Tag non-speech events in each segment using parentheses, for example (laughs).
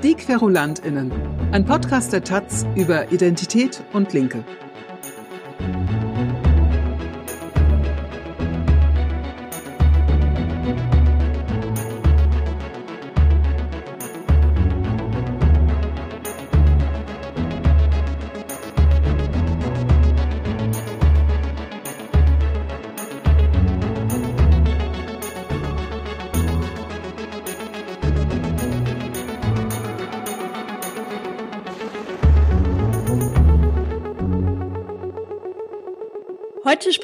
Die QuerulantInnen, ein Podcast der Taz über Identität und Linke.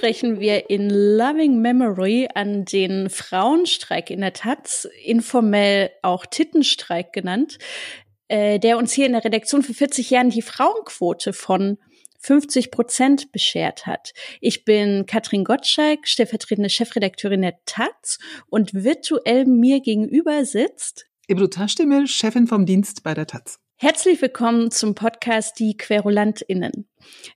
Sprechen wir in Loving Memory an den Frauenstreik in der Taz, informell auch Tittenstreik genannt, äh, der uns hier in der Redaktion für 40 Jahren die Frauenquote von 50 Prozent beschert hat. Ich bin Katrin Gottschalk, stellvertretende Chefredakteurin der Taz und virtuell mir gegenüber sitzt Ebru Taschdemir, Chefin vom Dienst bei der Taz. Herzlich willkommen zum Podcast Die QuerulantInnen.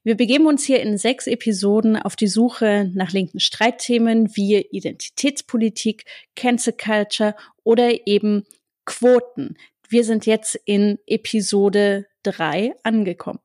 Wir begeben uns hier in sechs Episoden auf die Suche nach linken Streitthemen wie Identitätspolitik, Cancel Culture oder eben Quoten. Wir sind jetzt in Episode drei angekommen.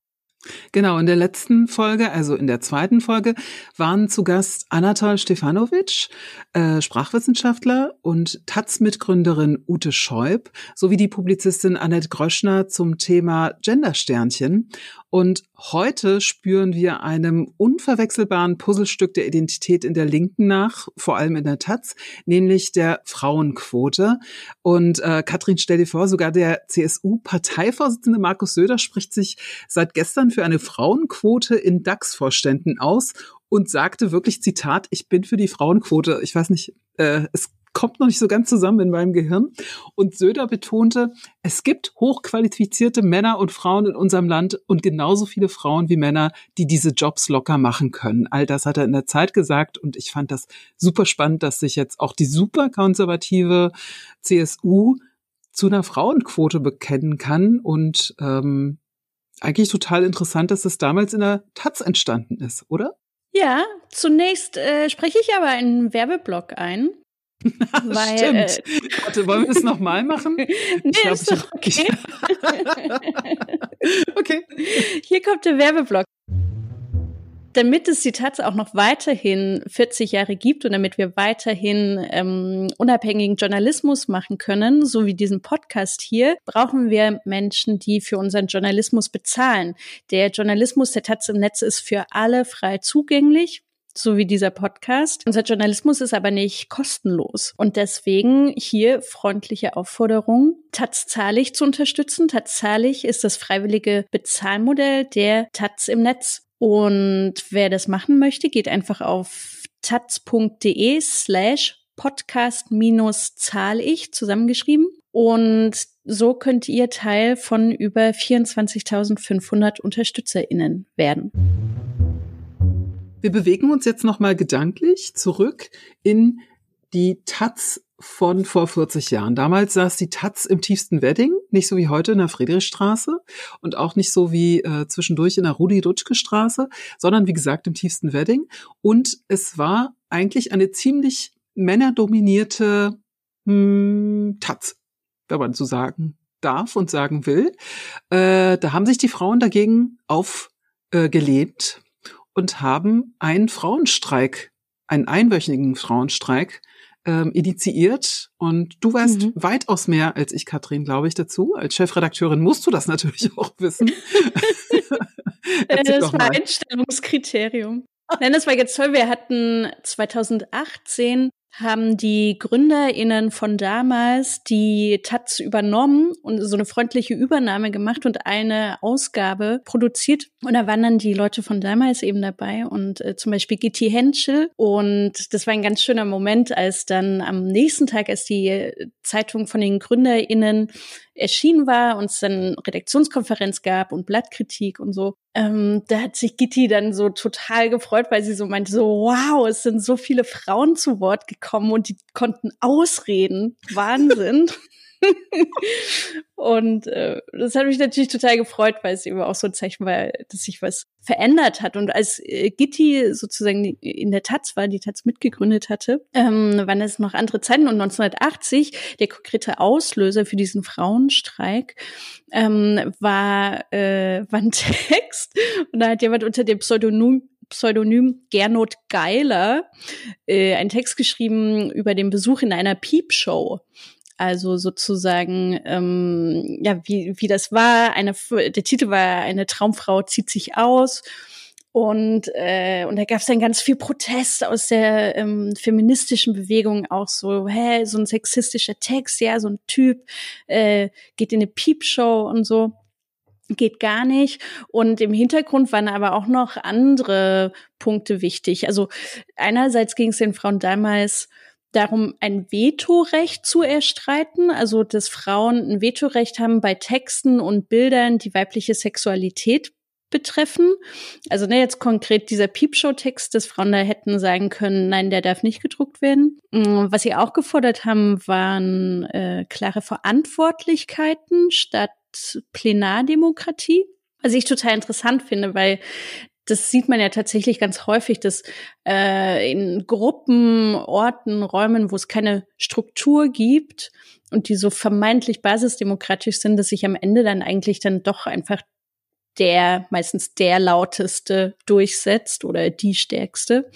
Genau, in der letzten Folge, also in der zweiten Folge, waren zu Gast Anatol Stefanovic, äh, Sprachwissenschaftler und Taz-Mitgründerin Ute Scheub sowie die Publizistin Annette Gröschner zum Thema Gendersternchen. Und heute spüren wir einem unverwechselbaren Puzzlestück der Identität in der Linken nach, vor allem in der Taz, nämlich der Frauenquote. Und äh, Katrin, stell dir vor, sogar der CSU-Parteivorsitzende Markus Söder spricht sich seit gestern für eine Frauenquote in DAX-Vorständen aus und sagte wirklich, Zitat, ich bin für die Frauenquote. Ich weiß nicht, äh, es kommt noch nicht so ganz zusammen in meinem Gehirn. Und Söder betonte, es gibt hochqualifizierte Männer und Frauen in unserem Land und genauso viele Frauen wie Männer, die diese Jobs locker machen können. All das hat er in der Zeit gesagt und ich fand das super spannend, dass sich jetzt auch die super konservative CSU zu einer Frauenquote bekennen kann und ähm, eigentlich total interessant, dass das damals in der Taz entstanden ist, oder? Ja, zunächst äh, spreche ich aber einen Werbeblock ein. (laughs) Weil, Stimmt. Äh, Warte, wollen wir das nochmal (laughs) machen? nee, glaub, ist doch okay. (laughs) okay. Hier kommt der Werbeblock damit es die Taz auch noch weiterhin 40 Jahre gibt und damit wir weiterhin ähm, unabhängigen Journalismus machen können, so wie diesen Podcast hier, brauchen wir Menschen, die für unseren Journalismus bezahlen. Der Journalismus der Taz im Netz ist für alle frei zugänglich so wie dieser Podcast. Unser Journalismus ist aber nicht kostenlos. Und deswegen hier freundliche Aufforderung, Taz zahlig zu unterstützen. Taz zahlig ist das freiwillige Bezahlmodell der Taz im Netz. Und wer das machen möchte, geht einfach auf taz.de slash podcast minus zahl ich zusammengeschrieben. Und so könnt ihr Teil von über 24.500 UnterstützerInnen werden. Wir bewegen uns jetzt nochmal gedanklich zurück in die Taz von vor 40 Jahren. Damals saß die Taz im tiefsten Wedding, nicht so wie heute in der Friedrichstraße und auch nicht so wie äh, zwischendurch in der Rudi-Dutschke-Straße, sondern wie gesagt im tiefsten Wedding. Und es war eigentlich eine ziemlich männerdominierte hm, Taz, wenn man so sagen darf und sagen will. Äh, da haben sich die Frauen dagegen aufgelebt äh, und haben einen Frauenstreik, einen einwöchigen Frauenstreik ähm, initiiert und du weißt mhm. weitaus mehr als ich, Katrin, glaube ich, dazu. Als Chefredakteurin musst du das natürlich (laughs) auch wissen. (laughs) das war Einstellungskriterium. Nein, das war jetzt toll. Wir hatten 2018 haben die GründerInnen von damals die Taz übernommen und so eine freundliche Übernahme gemacht und eine Ausgabe produziert. Und da waren dann die Leute von damals eben dabei und äh, zum Beispiel Gitti Henschel. Und das war ein ganz schöner Moment, als dann am nächsten Tag, als die Zeitung von den GründerInnen erschienen war und es dann Redaktionskonferenz gab und Blattkritik und so. Ähm, da hat sich Gitti dann so total gefreut, weil sie so meinte, so wow, es sind so viele Frauen zu Wort gekommen und die konnten ausreden. Wahnsinn. (laughs) und äh, das hat mich natürlich total gefreut, weil es eben auch so ein Zeichen war, dass sich was verändert hat. Und als äh, Gitti sozusagen in der Taz war, die Taz mitgegründet hatte, ähm, waren es noch andere Zeiten. Und 1980, der konkrete Auslöser für diesen Frauenstreik, ähm, war, äh, war ein (laughs) Text. Und da hat jemand unter dem Pseudonym Pseudonym Gernot Geiler äh, einen Text geschrieben über den Besuch in einer Piepshow. Also sozusagen, ähm, ja, wie, wie das war. Eine, der Titel war Eine Traumfrau zieht sich aus. Und, äh, und da gab es dann ganz viel Protest aus der ähm, feministischen Bewegung, auch so, hä, so ein sexistischer Text, ja, so ein Typ äh, geht in eine Piepshow und so geht gar nicht. Und im Hintergrund waren aber auch noch andere Punkte wichtig. Also einerseits ging es den Frauen damals darum, ein Vetorecht zu erstreiten, also dass Frauen ein Vetorecht haben bei Texten und Bildern, die weibliche Sexualität betreffen. Also ne, jetzt konkret dieser Piepshow-Text, dass Frauen da hätten sagen können, nein, der darf nicht gedruckt werden. Mm, was sie auch gefordert haben, waren äh, klare Verantwortlichkeiten statt Plenardemokratie. Was ich total interessant finde, weil das sieht man ja tatsächlich ganz häufig, dass äh, in Gruppen, Orten, Räumen, wo es keine Struktur gibt und die so vermeintlich basisdemokratisch sind, dass sich am Ende dann eigentlich dann doch einfach der, meistens der lauteste durchsetzt oder die stärkste.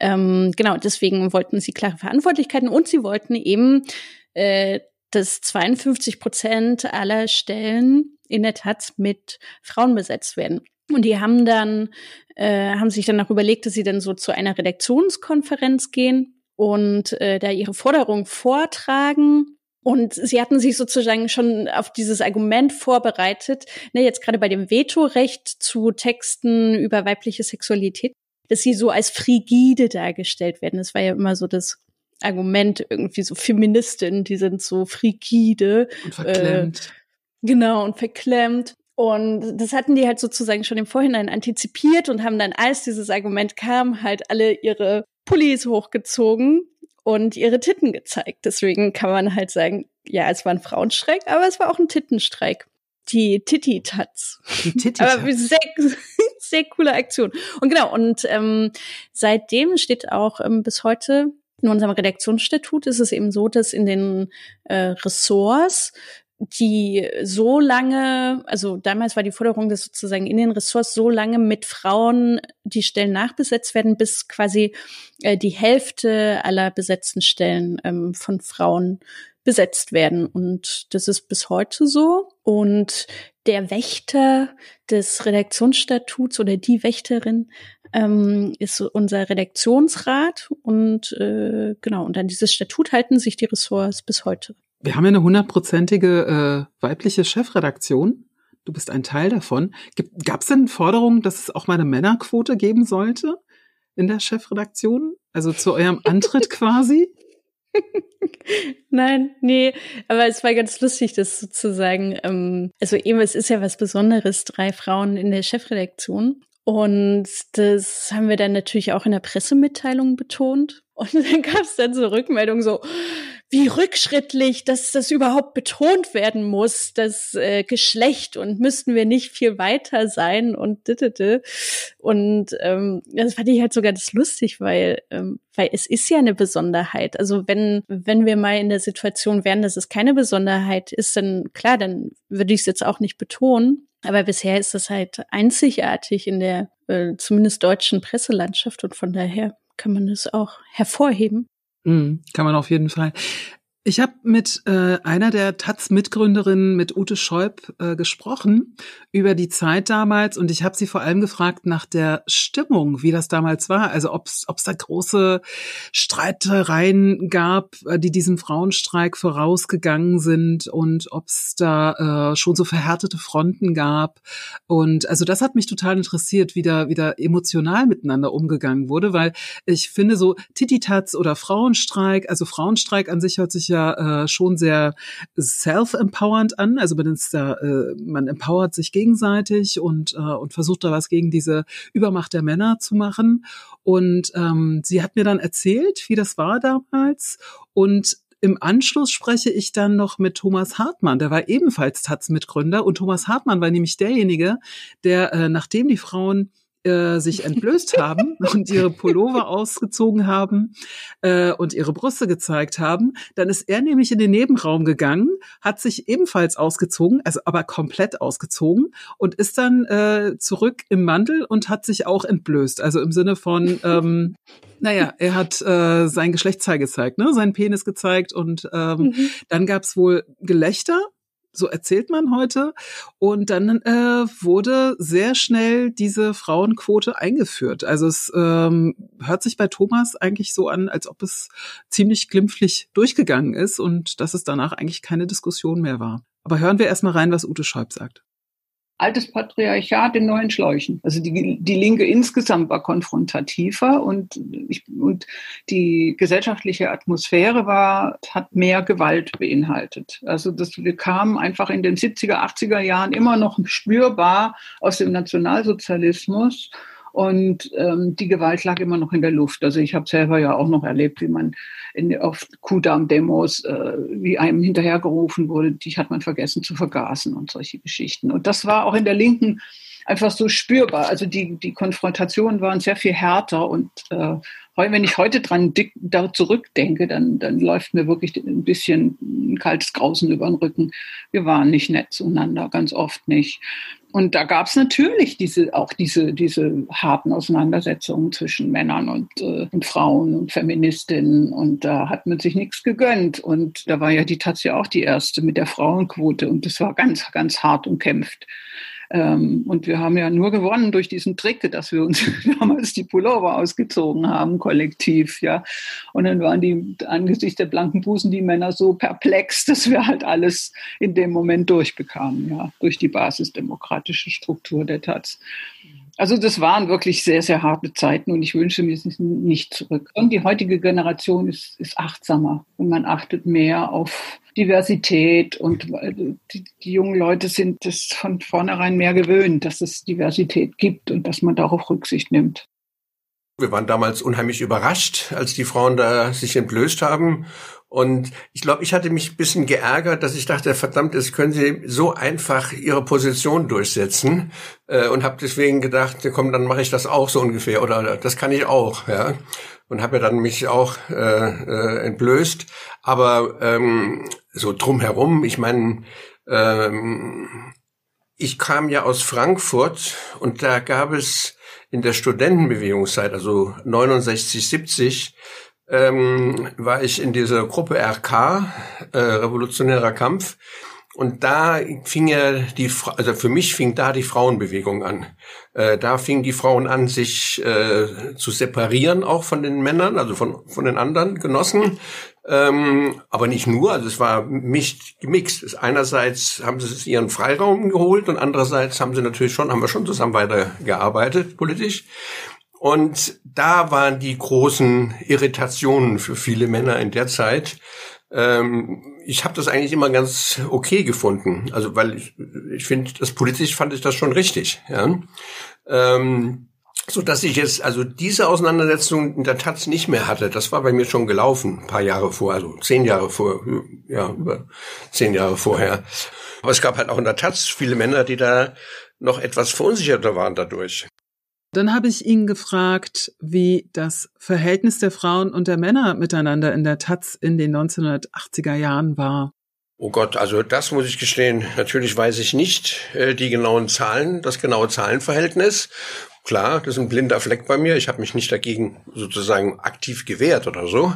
Ähm, genau, deswegen wollten sie klare Verantwortlichkeiten und sie wollten eben äh, dass 52 Prozent aller Stellen in der Taz mit Frauen besetzt werden. Und die haben dann, äh, haben sich dann auch überlegt, dass sie dann so zu einer Redaktionskonferenz gehen und äh, da ihre Forderung vortragen. Und sie hatten sich sozusagen schon auf dieses Argument vorbereitet, ne, jetzt gerade bei dem Vetorecht zu Texten über weibliche Sexualität, dass sie so als frigide dargestellt werden. Das war ja immer so das Argument irgendwie so Feministinnen, die sind so frigide. Und verklemmt. Äh, genau, und verklemmt. Und das hatten die halt sozusagen schon im Vorhinein antizipiert und haben dann, als dieses Argument kam, halt alle ihre Pullis hochgezogen und ihre Titten gezeigt. Deswegen kann man halt sagen, ja, es war ein Frauenstreik, aber es war auch ein Tittenstreik. Die Titty-Tats. Die Titty-Tats. aber sehr, (laughs) sehr coole Aktion. Und genau, und ähm, seitdem steht auch ähm, bis heute in unserem Redaktionsstatut ist es eben so, dass in den äh, Ressorts die so lange, also damals war die Forderung, dass sozusagen in den Ressorts so lange mit Frauen die Stellen nachbesetzt werden, bis quasi äh, die Hälfte aller besetzten Stellen ähm, von Frauen besetzt werden. Und das ist bis heute so. Und der Wächter des Redaktionsstatuts oder die Wächterin ähm, ist unser Redaktionsrat und äh, genau, und an dieses Statut halten sich die Ressorts bis heute. Wir haben ja eine hundertprozentige äh, weibliche Chefredaktion. Du bist ein Teil davon. Gab es denn Forderungen, dass es auch mal eine Männerquote geben sollte in der Chefredaktion? Also zu eurem Antritt (laughs) quasi? Nein, nee, aber es war ganz lustig, das sozusagen, ähm, also eben, es ist ja was Besonderes, drei Frauen in der Chefredaktion. Und das haben wir dann natürlich auch in der Pressemitteilung betont. Und (laughs) dann gab es dann so Rückmeldungen so, wie rückschrittlich, dass das überhaupt betont werden muss, das äh, Geschlecht und müssten wir nicht viel weiter sein und dittete. Und ähm, das fand ich halt sogar das lustig, weil, ähm, weil es ist ja eine Besonderheit. Also wenn, wenn wir mal in der Situation wären, dass es keine Besonderheit ist, dann klar, dann würde ich es jetzt auch nicht betonen. Aber bisher ist das halt einzigartig in der äh, zumindest deutschen Presselandschaft und von daher kann man das auch hervorheben. Mhm, kann man auf jeden Fall. Ich habe mit äh, einer der Taz-Mitgründerinnen, mit Ute Scheub, äh, gesprochen über die Zeit damals und ich habe sie vor allem gefragt nach der Stimmung, wie das damals war. Also ob es da große Streitereien gab, äh, die diesem Frauenstreik vorausgegangen sind und ob es da äh, schon so verhärtete Fronten gab. Und also das hat mich total interessiert, wie da wieder emotional miteinander umgegangen wurde, weil ich finde so Tititats oder Frauenstreik, also Frauenstreik an sich hört sich ja ja äh, schon sehr self-empowernd an. Also man ist da, äh, man empowert sich gegenseitig und, äh, und versucht da was gegen diese Übermacht der Männer zu machen. Und ähm, sie hat mir dann erzählt, wie das war damals. Und im Anschluss spreche ich dann noch mit Thomas Hartmann, der war ebenfalls Taz-Mitgründer und Thomas Hartmann war nämlich derjenige, der, äh, nachdem die Frauen äh, sich entblößt haben (laughs) und ihre Pullover ausgezogen haben äh, und ihre Brüste gezeigt haben, dann ist er nämlich in den Nebenraum gegangen, hat sich ebenfalls ausgezogen, also aber komplett ausgezogen und ist dann äh, zurück im Mantel und hat sich auch entblößt. Also im Sinne von, (laughs) ähm, naja, er hat äh, sein Geschlechtsteil gezeigt, ne, seinen Penis gezeigt und ähm, mhm. dann gab's wohl Gelächter so erzählt man heute. Und dann äh, wurde sehr schnell diese Frauenquote eingeführt. Also es ähm, hört sich bei Thomas eigentlich so an, als ob es ziemlich glimpflich durchgegangen ist und dass es danach eigentlich keine Diskussion mehr war. Aber hören wir erstmal rein, was Ute Scheub sagt altes Patriarchat in neuen Schläuchen. Also die, die Linke insgesamt war konfrontativer und, ich, und die gesellschaftliche Atmosphäre war, hat mehr Gewalt beinhaltet. Also das, wir kamen einfach in den 70er, 80er Jahren immer noch spürbar aus dem Nationalsozialismus und ähm, die Gewalt lag immer noch in der Luft. Also ich habe selber ja auch noch erlebt, wie man in, auf Kudamm-Demos, äh, wie einem hinterhergerufen wurde, die hat man vergessen zu vergasen und solche Geschichten. Und das war auch in der Linken einfach so spürbar. Also die, die Konfrontationen waren sehr viel härter und äh, wenn ich heute dran dick, da zurückdenke, dann, dann läuft mir wirklich ein bisschen ein kaltes Grausen über den Rücken. Wir waren nicht nett zueinander, ganz oft nicht. Und da gab es natürlich diese, auch diese, diese harten Auseinandersetzungen zwischen Männern und, äh, und Frauen und Feministinnen. Und da hat man sich nichts gegönnt. Und da war ja die Taz auch die erste mit der Frauenquote. Und das war ganz, ganz hart umkämpft. Ähm, und wir haben ja nur gewonnen durch diesen Trick, dass wir uns (laughs) damals die Pullover ausgezogen haben, kollektiv, ja. Und dann waren die angesichts der blanken Busen die Männer so perplex, dass wir halt alles in dem Moment durchbekamen, ja, durch die basisdemokratische Struktur der Taz. Also das waren wirklich sehr, sehr harte Zeiten und ich wünsche mir es nicht zurück. Und die heutige Generation ist, ist achtsamer und man achtet mehr auf Diversität und die, die jungen Leute sind es von vornherein mehr gewöhnt, dass es Diversität gibt und dass man darauf Rücksicht nimmt. Wir waren damals unheimlich überrascht, als die Frauen da sich entblößt haben. Und ich glaube, ich hatte mich ein bisschen geärgert, dass ich dachte, verdammt, es können sie so einfach ihre Position durchsetzen. Äh, und habe deswegen gedacht, komm, dann mache ich das auch so ungefähr. Oder das kann ich auch, ja. Und habe ja dann mich auch äh, äh, entblößt. Aber ähm, so drumherum, ich meine, ähm, ich kam ja aus Frankfurt und da gab es in der Studentenbewegungszeit, also 69, 70, ähm, war ich in dieser Gruppe RK, äh, Revolutionärer Kampf. Und da fing ja die, also für mich fing da die Frauenbewegung an. Äh, da fingen die Frauen an, sich äh, zu separieren, auch von den Männern, also von, von den anderen Genossen. Ähm, aber nicht nur, also es war mich gemixt. Einerseits haben sie ihren Freiraum geholt und andererseits haben sie natürlich schon, haben wir schon zusammen weitergearbeitet, politisch. Und da waren die großen Irritationen für viele Männer in der Zeit. Ähm, ich habe das eigentlich immer ganz okay gefunden. Also weil ich, ich finde, das politisch fand ich das schon richtig. Ja? Ähm, so dass ich jetzt also diese Auseinandersetzung in der Taz nicht mehr hatte. Das war bei mir schon gelaufen, ein paar Jahre vor, also zehn Jahre vor, ja über zehn Jahre vorher. Aber es gab halt auch in der Taz viele Männer, die da noch etwas verunsicherter waren dadurch. Dann habe ich ihn gefragt, wie das Verhältnis der Frauen und der Männer miteinander in der Taz in den 1980er Jahren war. Oh Gott, also das muss ich gestehen. Natürlich weiß ich nicht äh, die genauen Zahlen, das genaue Zahlenverhältnis. Klar, das ist ein blinder Fleck bei mir. Ich habe mich nicht dagegen sozusagen aktiv gewehrt oder so.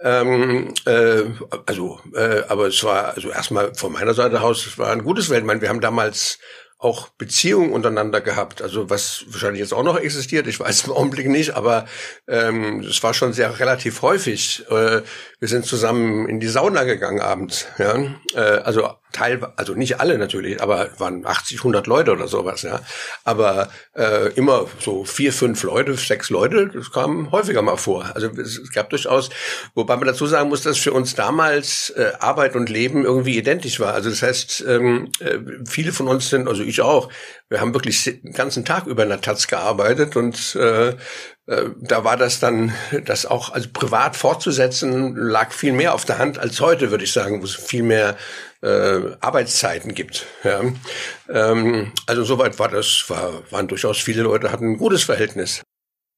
Ähm, äh, also, äh, aber es war also erstmal von meiner Seite aus, es war ein gutes Welt. Wir haben damals auch Beziehungen untereinander gehabt, also was wahrscheinlich jetzt auch noch existiert, ich weiß im Augenblick nicht, aber ähm, es war schon sehr relativ häufig. Äh, wir sind zusammen in die Sauna gegangen abends, ja, äh, also teilweise, also nicht alle natürlich, aber waren 80, 100 Leute oder sowas, ja. Aber äh, immer so vier, fünf Leute, sechs Leute, das kam häufiger mal vor. Also es gab durchaus, wobei man dazu sagen muss, dass für uns damals äh, Arbeit und Leben irgendwie identisch war. Also das heißt, ähm, äh, viele von uns sind, also ich auch, wir haben wirklich den ganzen Tag über in der Taz gearbeitet und äh, äh, da war das dann, das auch also privat fortzusetzen, lag viel mehr auf der Hand als heute, würde ich sagen, wo es viel mehr äh, Arbeitszeiten gibt. Ja. Ähm, also soweit war das, war, waren durchaus viele Leute, hatten ein gutes Verhältnis.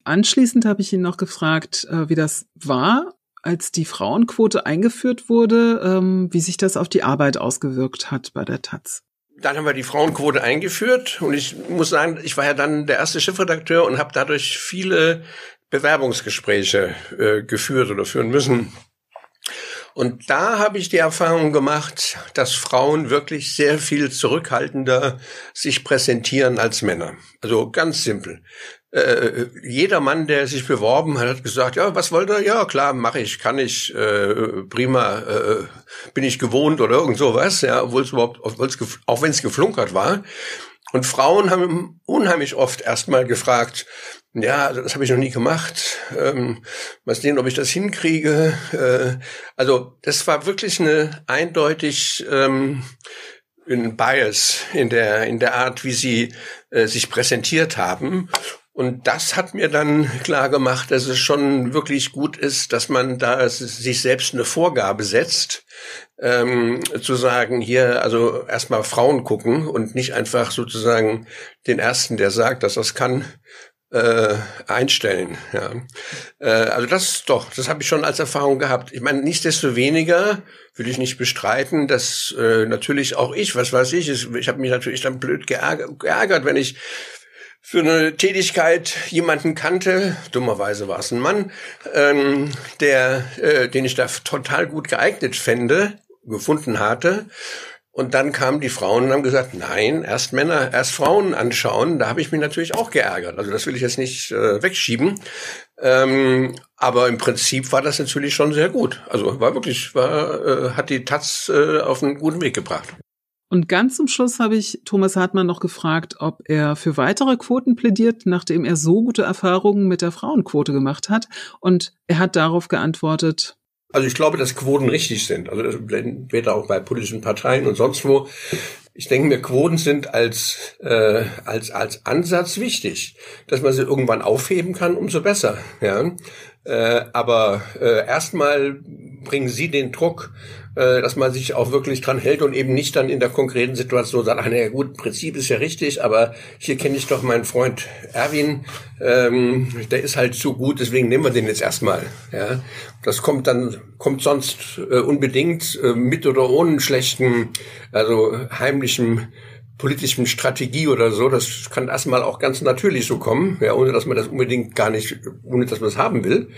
Anschließend habe ich ihn noch gefragt, äh, wie das war, als die Frauenquote eingeführt wurde, ähm, wie sich das auf die Arbeit ausgewirkt hat bei der Taz. Dann haben wir die Frauenquote eingeführt und ich muss sagen, ich war ja dann der erste Chefredakteur und habe dadurch viele Bewerbungsgespräche äh, geführt oder führen müssen. Und da habe ich die Erfahrung gemacht, dass Frauen wirklich sehr viel zurückhaltender sich präsentieren als Männer. Also ganz simpel. Äh, jeder Mann, der sich beworben hat, hat gesagt, ja, was wollt ihr? Ja, klar, mache ich, kann ich, äh, prima, äh, bin ich gewohnt oder irgend sowas, ja, obwohl es überhaupt, auch wenn es geflunkert war. Und Frauen haben unheimlich oft erstmal gefragt, ja, also das habe ich noch nie gemacht. Ähm, mal sehen, ob ich das hinkriege. Äh, also das war wirklich eine eindeutig ähm, ein Bias in der in der Art, wie sie äh, sich präsentiert haben. Und das hat mir dann klar gemacht, dass es schon wirklich gut ist, dass man da sich selbst eine Vorgabe setzt, ähm, zu sagen, hier also erstmal Frauen gucken und nicht einfach sozusagen den ersten, der sagt, dass das kann, äh, einstellen. Ja. Äh, also das doch, das habe ich schon als Erfahrung gehabt. Ich meine, nichtsdestoweniger will ich nicht bestreiten, dass äh, natürlich auch ich, was weiß ich, ich habe mich natürlich dann blöd geärgert, wenn ich für eine Tätigkeit jemanden kannte, dummerweise war es ein Mann, ähm, der, äh, den ich da total gut geeignet fände, gefunden hatte. Und dann kamen die Frauen und haben gesagt, nein, erst Männer, erst Frauen anschauen. Da habe ich mich natürlich auch geärgert. Also das will ich jetzt nicht äh, wegschieben. Ähm, aber im Prinzip war das natürlich schon sehr gut. Also war wirklich, war, äh, hat die Taz äh, auf einen guten Weg gebracht. Und ganz zum Schluss habe ich Thomas Hartmann noch gefragt, ob er für weitere Quoten plädiert, nachdem er so gute Erfahrungen mit der Frauenquote gemacht hat. Und er hat darauf geantwortet, also ich glaube, dass Quoten richtig sind. Also das wird auch bei politischen Parteien und sonst wo. Ich denke mir, Quoten sind als, äh, als, als Ansatz wichtig. Dass man sie irgendwann aufheben kann, umso besser. Ja? Äh, aber äh, erstmal bringen sie den Druck äh, dass man sich auch wirklich dran hält und eben nicht dann in der konkreten Situation sagt, ach naja gut, Prinzip ist ja richtig, aber hier kenne ich doch meinen Freund Erwin, ähm, der ist halt zu gut, deswegen nehmen wir den jetzt erstmal. Ja, das kommt dann kommt sonst äh, unbedingt äh, mit oder ohne schlechten, also heimlichen politischen Strategie oder so. Das kann erstmal auch ganz natürlich so kommen, ja, ohne dass man das unbedingt gar nicht, ohne dass man es haben will.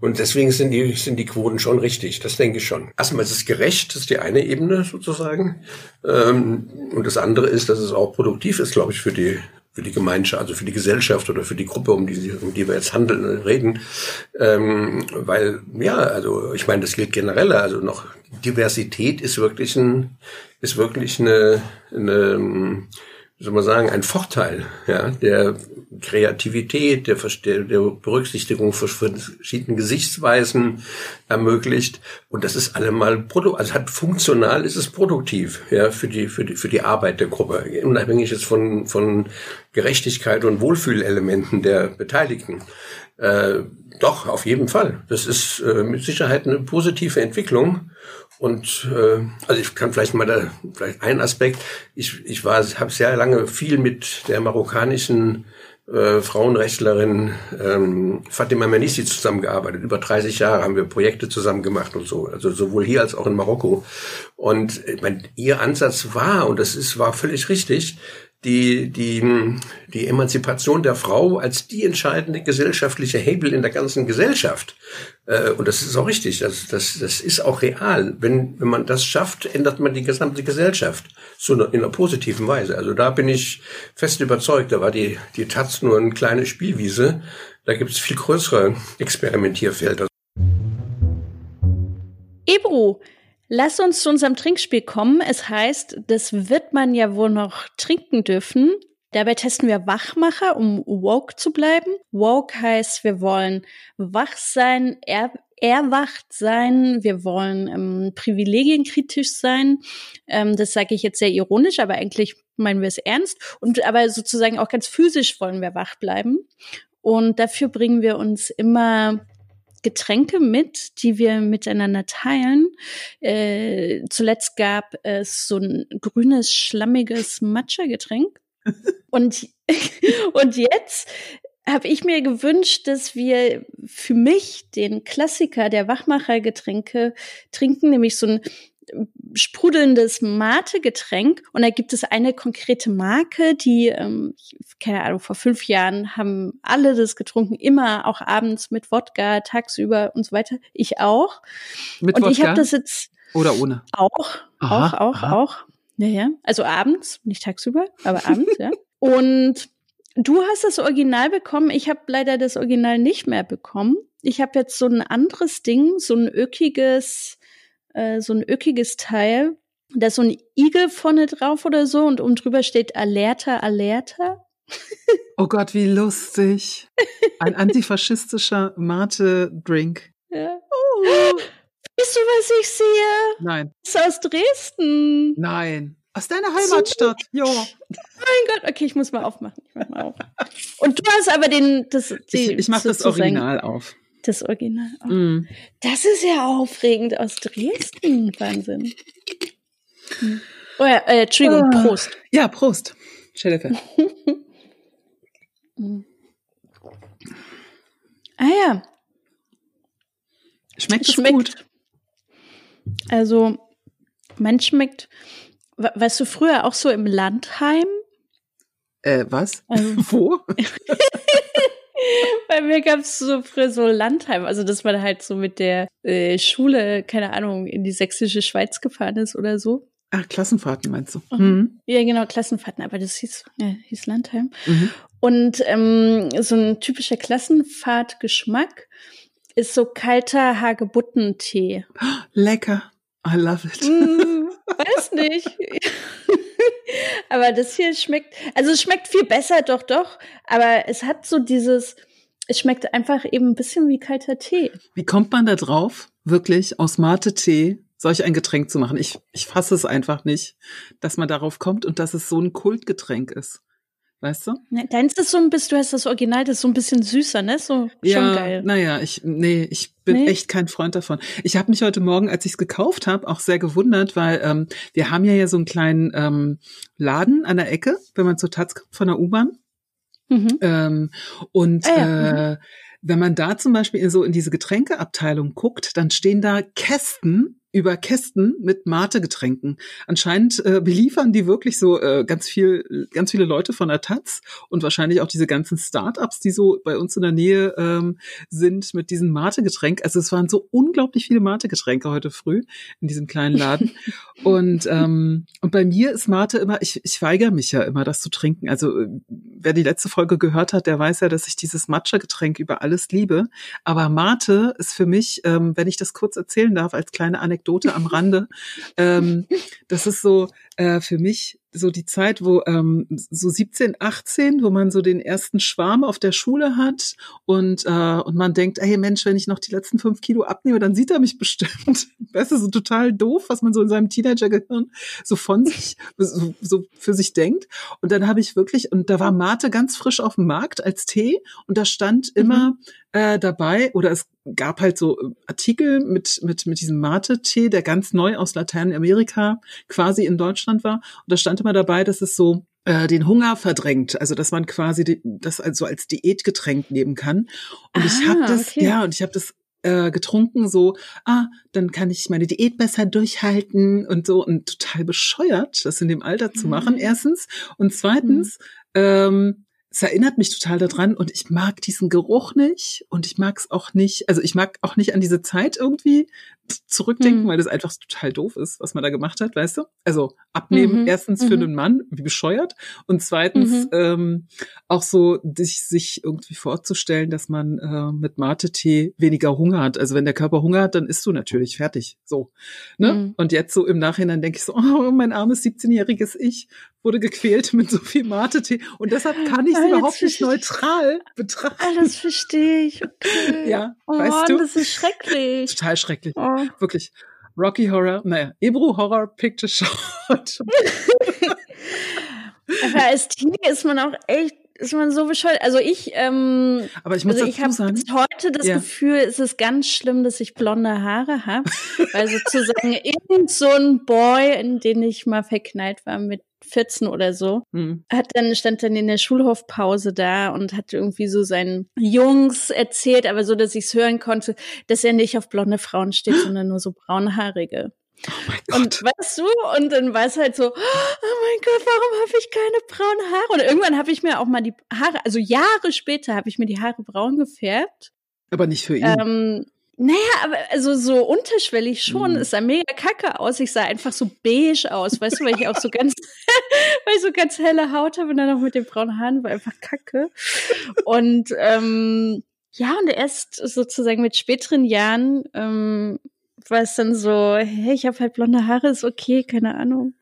Und deswegen sind die, sind die Quoten schon richtig. Das denke ich schon. Erstmal ist es gerecht, das ist die eine Ebene sozusagen. Ähm, und das andere ist, dass es auch produktiv ist, glaube ich, für die, für die Gemeinschaft, also für die Gesellschaft oder für die Gruppe, um die, um die wir jetzt handeln, reden. Ähm, weil, ja, also ich meine, das gilt generell. Also noch Diversität ist wirklich ein, ist wirklich eine, eine soll man sagen, ein Vorteil ja, der Kreativität, der, der Berücksichtigung verschiedenen Gesichtsweisen ermöglicht. Und das ist allemal also hat funktional ist es produktiv ja, für, die, für, die, für die Arbeit der Gruppe, unabhängig jetzt von, von Gerechtigkeit und Wohlfühlelementen der Beteiligten. Äh, doch, auf jeden Fall. Das ist äh, mit Sicherheit eine positive Entwicklung. Und äh, also ich kann vielleicht mal da vielleicht ein Aspekt. Ich ich war habe sehr lange viel mit der marokkanischen äh, Frauenrechtlerin ähm, Fatima Mernissi zusammengearbeitet. Über 30 Jahre haben wir Projekte zusammen gemacht und so. Also sowohl hier als auch in Marokko. Und ich mein, ihr Ansatz war und das ist war völlig richtig die, die, die Emanzipation der Frau als die entscheidende gesellschaftliche Hebel in der ganzen Gesellschaft. Äh, und das ist auch richtig, das, das, das ist auch real. Wenn, wenn man das schafft, ändert man die gesamte Gesellschaft so in einer positiven Weise. Also da bin ich fest überzeugt, da war die, die Taz nur eine kleine Spielwiese. Da gibt es viel größere Experimentierfelder. Ebru, Lass uns zu unserem Trinkspiel kommen. Es heißt, das wird man ja wohl noch trinken dürfen. Dabei testen wir Wachmacher, um woke zu bleiben. Woke heißt, wir wollen wach sein, er erwacht sein, wir wollen ähm, privilegienkritisch sein. Ähm, das sage ich jetzt sehr ironisch, aber eigentlich meinen wir es ernst. Und aber sozusagen auch ganz physisch wollen wir wach bleiben. Und dafür bringen wir uns immer Getränke mit, die wir miteinander teilen. Äh, zuletzt gab es so ein grünes, schlammiges Matcha-Getränk. (laughs) und, (laughs) und jetzt habe ich mir gewünscht, dass wir für mich den Klassiker der Wachmachergetränke trinken, nämlich so ein sprudelndes Mate-Getränk. Und da gibt es eine konkrete Marke, die, ähm, keine Ahnung, vor fünf Jahren haben alle das getrunken, immer auch abends mit Wodka, tagsüber und so weiter. Ich auch. Mit und Wodka? ich habe das jetzt Oder ohne? auch, Aha, auch, auch, aha. auch. Ja, ja. Also abends, nicht tagsüber, aber abends, ja. Und du hast das Original bekommen. Ich habe leider das Original nicht mehr bekommen. Ich habe jetzt so ein anderes Ding, so ein ökiges, äh, so ein ökiges Teil. Da ist so ein Igel vorne drauf oder so und oben drüber steht Alerta, Alerta. (laughs) Oh Gott, wie lustig. Ein antifaschistischer Mate-Drink. Ja. Oh. (gasps) Weißt du, was ich sehe? Nein, ist aus Dresden. nein. Aus deiner Heimatstadt. Ja. Mein Gott, okay, ich muss mal aufmachen. Ich mach mal auf. Und du hast aber den, das, Ich, die, ich mache das Original auf. Das Original. auch. Mm. Das ist ja aufregend aus Dresden. Wahnsinn. Hm. Oh ja, äh, Entschuldigung, Ah. Prost. Ja, Prost. Schellefeld. (laughs) Hm. Ah ja, Schmeckt es schmeckt. gut? Also, man schmeckt, we- weißt du, früher auch so im Landheim? Äh, was? Also, (laughs) Wo? (laughs) (laughs) bei mir gab es so früher so Landheim, also dass man halt so mit der äh, Schule, keine Ahnung, in die sächsische Schweiz gefahren ist oder so. Ach, Klassenfahrten meinst du? Mhm. Mhm. Ja, genau, Klassenfahrten, aber das hieß, ja, hieß Landheim. Mhm. Und ähm, so ein typischer Klassenfahrtgeschmack ist so kalter Hagebuttentee. (gasps) Lecker. I love it. Hm, weiß nicht. (laughs) aber das hier schmeckt, also es schmeckt viel besser, doch, doch. Aber es hat so dieses, es schmeckt einfach eben ein bisschen wie kalter Tee. Wie kommt man da drauf, wirklich aus Mate-Tee solch ein Getränk zu machen? Ich, ich fasse es einfach nicht, dass man darauf kommt und dass es so ein Kultgetränk ist. Weißt du? Ne, Deins ist so ein bisschen, du hast das Original, das ist so ein bisschen süßer, ne? So schon ja, geil. naja, ich, nee, ich bin Nee? echt kein Freund davon. Ich habe mich heute Morgen, als ich es gekauft habe, auch sehr gewundert, weil ähm, wir haben ja hier so einen kleinen ähm, Laden an der Ecke, wenn man zur Taz kommt von der U-Bahn. Mhm. Ähm, und Ah ja, äh, wenn man da zum Beispiel so in diese Getränkeabteilung guckt, dann stehen da Kästen über Kästen mit Mate-Getränken. Anscheinend äh, beliefern die wirklich so äh, ganz viel, ganz viele Leute von der Taz und wahrscheinlich auch diese ganzen Start-ups, die so bei uns in der Nähe ähm, sind mit diesem Mate-Getränk. Also es waren so unglaublich viele Mate-Getränke heute früh in diesem kleinen Laden. (laughs) und ähm, und bei mir ist Mate immer, ich, ich weigere mich ja immer, das zu trinken. Also äh, wer die letzte Folge gehört hat, der weiß ja, dass ich dieses Matcha-Getränk über alles liebe. Aber Mate ist für mich, ähm, wenn ich das kurz erzählen darf, als kleine Anekdote am Rande, ähm, das ist so äh, für mich so die Zeit, wo ähm, so 17, 18, wo man so den ersten Schwarm auf der Schule hat und, äh, und man denkt, hey Mensch, wenn ich noch die letzten fünf Kilo abnehme, dann sieht er mich (laughs) bestimmt. Weißt du, so total doof, was man so in seinem Teenagergehirn so von sich, so, so für sich denkt. Und dann habe ich wirklich, und da war Mate ganz frisch auf dem Markt als Tee und da stand immer äh, dabei, oder es gab halt so äh, Artikel mit, mit, mit diesem Mate-Tee, der ganz neu aus Lateinamerika quasi in Deutschland war. Und da stand immer dabei, dass es so äh, den Hunger verdrängt, also dass man quasi die, das also als Diätgetränk nehmen kann. Und ich Ah, habe das, okay. ja, und ich habe das äh, getrunken, so, ah, dann kann ich meine Diät besser durchhalten und so und total bescheuert, das in dem Alter zu machen, Mhm. erstens. Und zweitens, ähm, es erinnert mich total daran und ich mag diesen Geruch nicht und ich mag es auch nicht, also ich mag auch nicht an diese Zeit irgendwie zurückdenken, Mhm. weil das einfach total doof ist, was man da gemacht hat, weißt du? Also abnehmen Mhm. erstens für Mhm. einen Mann, wie bescheuert, und zweitens Mhm. ähm, auch so sich, sich irgendwie vorzustellen, dass man äh, mit Mate-Tee weniger Hunger hat. Also wenn der Körper Hunger hat, dann isst du natürlich fertig. So. Ne? Mhm. Und jetzt so im Nachhinein denke ich so, oh, mein armes 17-jähriges Ich wurde gequält mit so viel Mate-Tee. Und deshalb kann ich es überhaupt nicht neutral betrachten. Alles verstehe ich. Okay. (laughs) Ja, oh, weißt du? das ist schrecklich. Total schrecklich. Oh. Wirklich. Rocky Horror, naja, Ebru Horror Picture Show. (laughs) Aber als Teenie ist man auch echt, ist man so bescheuert. Also ich, ähm, Aber ich muss also ich habe heute das Ja. Gefühl, es ist ganz schlimm, dass ich blonde Haare habe. Weil sozusagen (laughs) irgend so ein Boy, in den ich mal verknallt war mit 14 oder so, hm, hat dann, stand dann in der Schulhofpause da und hat irgendwie so seinen Jungs erzählt, aber so, dass ich es hören konnte, dass er nicht auf blonde Frauen steht, (gasps) sondern nur so braunhaarige. oh mein Und weißt du, und dann war es halt so, oh mein Gott, warum habe ich keine braunen Haare? Und irgendwann habe ich mir auch mal die Haare, also Jahre später habe ich mir die Haare braun gefärbt. Aber nicht für ihn. Ähm, naja, aber also so unterschwellig schon. Mhm. Es sah mega kacke aus. Ich sah einfach so beige aus, weißt du, weil ich auch so ganz, (laughs) weil ich so ganz helle Haut habe und dann noch mit den braunen Haaren war einfach kacke. Und ähm, ja, und erst sozusagen mit späteren Jahren ähm, war es dann so, hey, ich habe halt blonde Haare, ist okay, keine Ahnung.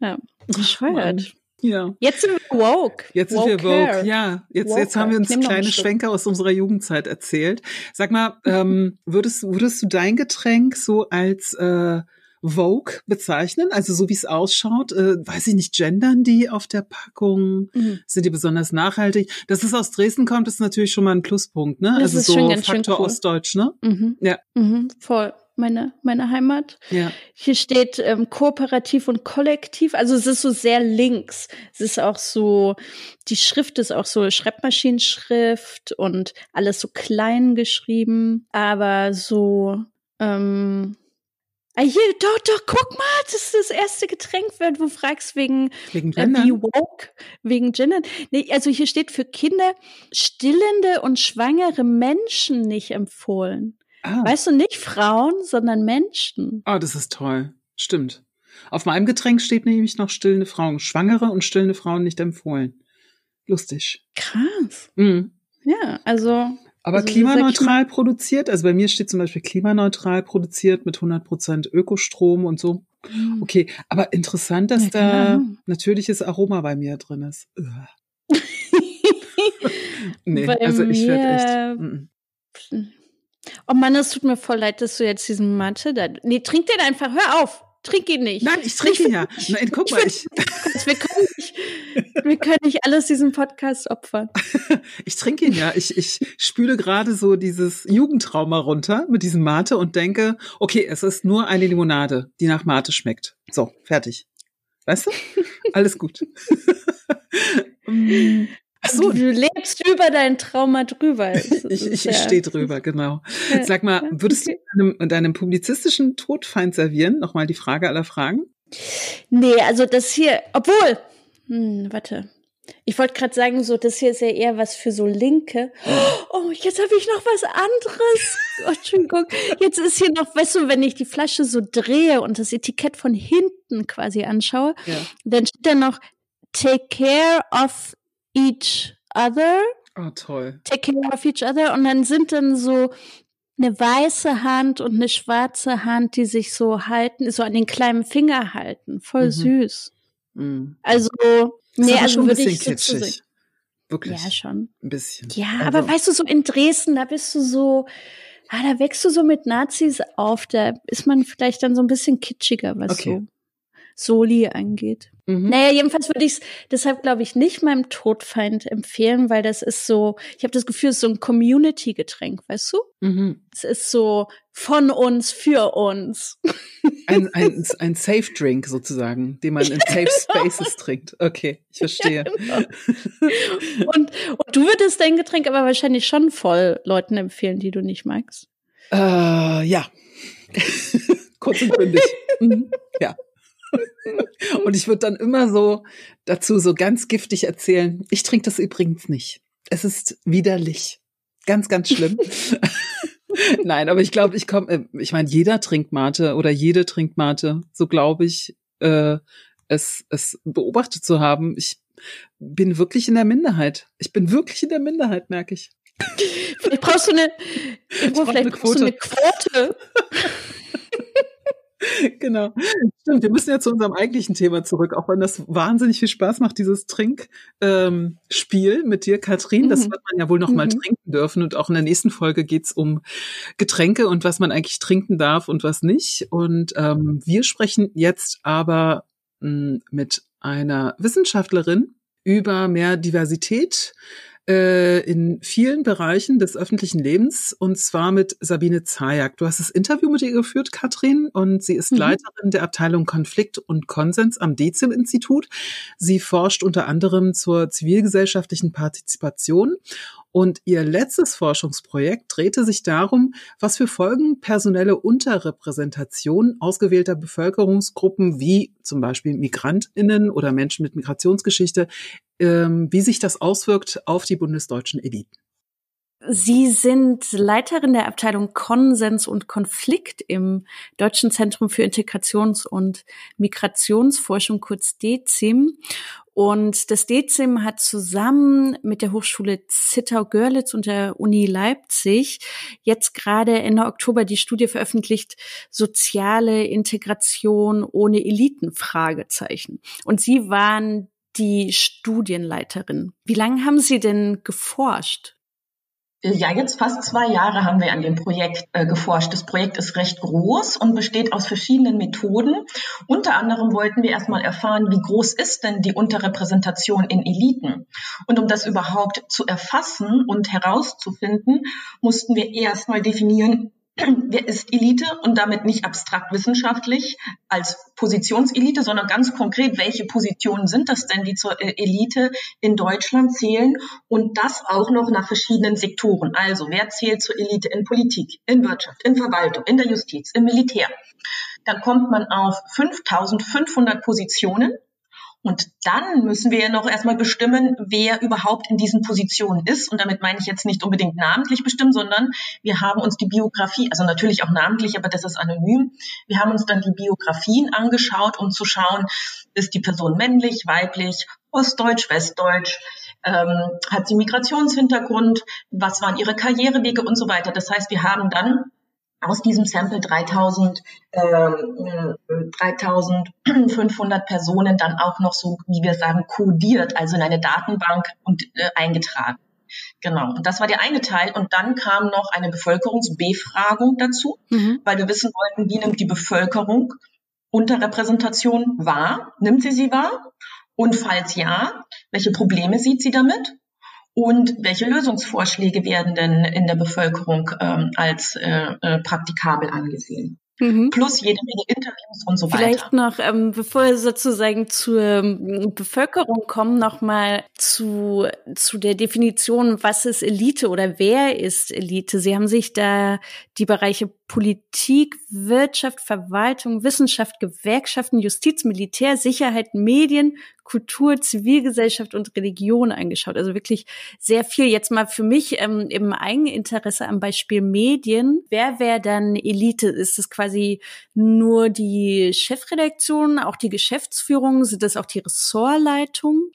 Ja, bescheuert. Ja. Jetzt sind wir woke. Jetzt sind wir woke. Ja, jetzt, jetzt haben wir uns kleine. Schwenker aus unserer Jugendzeit erzählt. Sag mal, ähm, würdest, würdest du dein Getränk so als äh, Vogue bezeichnen? Also so wie es ausschaut, äh, weiß ich nicht, gendern die auf der Packung? Mhm. Sind die besonders nachhaltig? Dass es aus Dresden kommt, ist natürlich schon mal ein Pluspunkt, ne? Das also ist so schon ganz schön Faktor cool. Ostdeutsch, ne? Mhm. Ja. Mhm, voll. Meine, meine Heimat. Ja. Hier steht ähm, kooperativ und kollektiv. Also es ist so sehr links. Es ist auch so, die Schrift ist auch so Schreibmaschinenschrift und alles so klein geschrieben. Aber so, ähm, ah, hier, doch, doch, guck mal, das ist das erste Getränk, wenn du fragst wegen Wegen äh, Gendern. wie woke, wegen Gendern. Nee, also hier steht für Kinder stillende und schwangere Menschen nicht empfohlen. Ah. Weißt du, nicht Frauen, sondern Menschen. Oh, das ist toll. Stimmt. Auf meinem Getränk steht nämlich noch stillende Frauen. Schwangere und stillende Frauen nicht empfohlen. Lustig. Krass. Mhm. Ja, also. Aber Also, klimaneutral produziert, also bei mir steht zum Beispiel klimaneutral produziert mit 100% Ökostrom und so. Okay, aber interessant, dass Ja, da natürliches Aroma bei mir drin ist. (laughs) Nee, Bei also ich werde echt. mm, Oh Mann, es tut mir voll leid, dass du jetzt diesen Mathe da. Nee, trink den einfach, hör auf. Trink ihn nicht. Nein, ich trinke Ich- ja. Nein, guck mal, ich, Wir können nicht, wir können nicht alles diesem Podcast opfern. (laughs) ich trinke ihn ja. Ich, ich spüle gerade so dieses Jugendtrauma runter mit diesem Mate und denke, okay, es ist nur eine Limonade, die nach Mate schmeckt. So, fertig. Weißt du? (laughs) Alles gut. (laughs) So, Du lebst über dein Trauma drüber. (laughs) Ich, ich, ich stehe drüber, genau. Ja, Sag mal, würdest okay. du deinem, deinem publizistischen Todfeind servieren? Nochmal die Frage aller Fragen. Nee, also das hier, obwohl, hm, warte. Ich wollte gerade sagen, so das hier ist ja eher was für so Linke. Oh, jetzt habe ich noch was anderes. Oh, Entschuldigung. Jetzt ist hier noch, weißt du, wenn ich die Flasche so drehe und das Etikett von hinten quasi anschaue, Ja. dann steht da noch Take care of each other. Oh, toll. Take care of each other. Und dann sind dann so eine weiße Hand und eine schwarze Hand, die sich so halten, so an den kleinen Finger halten. Voll Mhm. süß. Mm. Also, Ist nee, also schon ein bisschen ich kitschig. Wirklich. Ja, schon. Ein bisschen. Ja, Also- aber weißt du, so in Dresden, da bist du so, ah, da wächst du so mit Nazis auf, da ist man vielleicht dann so ein bisschen kitschiger, was Okay. so Soli angeht. Mhm. Naja, jedenfalls würde ich es deshalb, glaube ich, nicht meinem Todfeind empfehlen, weil das ist so, ich habe das Gefühl, es ist so ein Community-Getränk, weißt du? Mhm. Es ist so von uns, für uns. Ein, ein, (laughs) ein Safe Drink sozusagen, den man in Safe Spaces trinkt. Okay, ich verstehe. Und, und du würdest dein Getränk aber wahrscheinlich schon voll Leuten empfehlen, die du nicht magst. Äh, ja. (laughs) Kurz und bündig. Mhm. Ja. (laughs) Und ich würde dann immer so dazu so ganz giftig erzählen, ich trinke das übrigens nicht. Es ist widerlich. Ganz, ganz schlimm. (laughs) Nein, aber ich glaube, ich komme, äh, ich meine, jeder trinkt Mate oder jede trinkt Mate. So glaube ich, äh, es, es beobachtet zu haben. Ich bin wirklich in der Minderheit. Ich bin wirklich in der Minderheit, merke ich. Vielleicht brauchst du eine, vielleicht eine brauchst du eine Quote. (laughs) (laughs) genau. Stimmt, wir müssen ja zu unserem eigentlichen Thema zurück, auch wenn das wahnsinnig viel Spaß macht, dieses Trinkspiel ähm, mit dir, Katrin. Mhm. Das wird man ja wohl noch mhm. mal trinken dürfen. Und auch in der nächsten Folge geht's um Getränke und was man eigentlich trinken darf und was nicht. Und ähm, wir sprechen jetzt aber mh, hm, mit einer Wissenschaftlerin über mehr Diversität äh, in vielen Bereichen des öffentlichen Lebens und zwar mit Sabine Zajak. Du hast das Interview mit ihr geführt, Katrin, und sie ist mhm. Leiterin der Abteilung Konflikt und Konsens am DECIM-Institut. Sie forscht unter anderem zur zivilgesellschaftlichen Partizipation und ihr letztes Forschungsprojekt drehte sich darum, was für Folgen personelle Unterrepräsentation ausgewählter Bevölkerungsgruppen wie zum Beispiel Migrantinnen oder Menschen mit Migrationsgeschichte, ähm, wie sich das auswirkt auf die bundesdeutschen Eliten. Sie sind Leiterin der Abteilung Konsens und Konflikt im Deutschen Zentrum für Integrations- und Migrationsforschung, kurz DEZIM. Und das DEZIM hat zusammen mit der Hochschule Zittau-Görlitz und der Uni Leipzig jetzt gerade Ende Oktober die Studie veröffentlicht, soziale Integration ohne Eliten, Fragezeichen. Und Sie waren die Studienleiterin. Wie lange haben Sie denn geforscht? Ja, jetzt fast zwei Jahre haben wir an dem Projekt äh, geforscht. Das Projekt ist recht groß und besteht aus verschiedenen Methoden. Unter anderem wollten wir erstmal erfahren, wie groß ist denn die Unterrepräsentation in Eliten? Und um das überhaupt zu erfassen und herauszufinden, mussten wir erstmal definieren, ist Elite und damit nicht abstrakt wissenschaftlich als Positionselite, sondern ganz konkret, welche Positionen sind das denn, die zur äh, Elite in Deutschland zählen und das auch noch nach verschiedenen Sektoren. Also wer zählt zur Elite in Politik, in Wirtschaft, in Verwaltung, in der Justiz, im Militär. Dann kommt man auf 5500 Positionen und dann müssen wir ja noch erstmal bestimmen, wer überhaupt in diesen Positionen ist. Und damit meine ich jetzt nicht unbedingt namentlich bestimmen, sondern wir haben uns die Biografie, also natürlich auch namentlich, aber das ist anonym. Wir haben uns dann die Biografien angeschaut, um zu schauen, ist die Person männlich, weiblich, ostdeutsch, westdeutsch, ähm, hat sie Migrationshintergrund, was waren ihre Karrierewege und so weiter. Das heißt, wir haben dann aus diesem Sample 3000, äh, 3500 Personen dann auch noch so, wie wir sagen, codiert, also in eine Datenbank und äh, eingetragen. Genau. Und das war der eine Teil. Und dann kam noch eine Bevölkerungsbefragung dazu, mhm. weil wir wissen wollten, wie nimmt die Bevölkerung Unterrepräsentation wahr? Nimmt sie sie wahr? Und falls ja, welche Probleme sieht sie damit? Und welche Lösungsvorschläge werden denn in der Bevölkerung ähm, als äh, äh, praktikabel angesehen? Mhm. Plus jede Menge Interviews und so weiter. Vielleicht noch, ähm, bevor wir sozusagen zur ähm, Bevölkerung kommen, noch mal zu, zu der Definition, was ist Elite oder wer ist Elite? Sie haben sich da die Bereiche Politik, Wirtschaft, Verwaltung, Wissenschaft, Gewerkschaften, Justiz, Militär, Sicherheit, Medien, Kultur, Zivilgesellschaft und Religion angeschaut. Also wirklich sehr viel. Jetzt mal für mich ähm, im Eigeninteresse am Beispiel Medien. Wer wäre dann Elite? Ist es quasi nur die Chefredaktion, auch die Geschäftsführung? Sind das auch die Ressortleitung?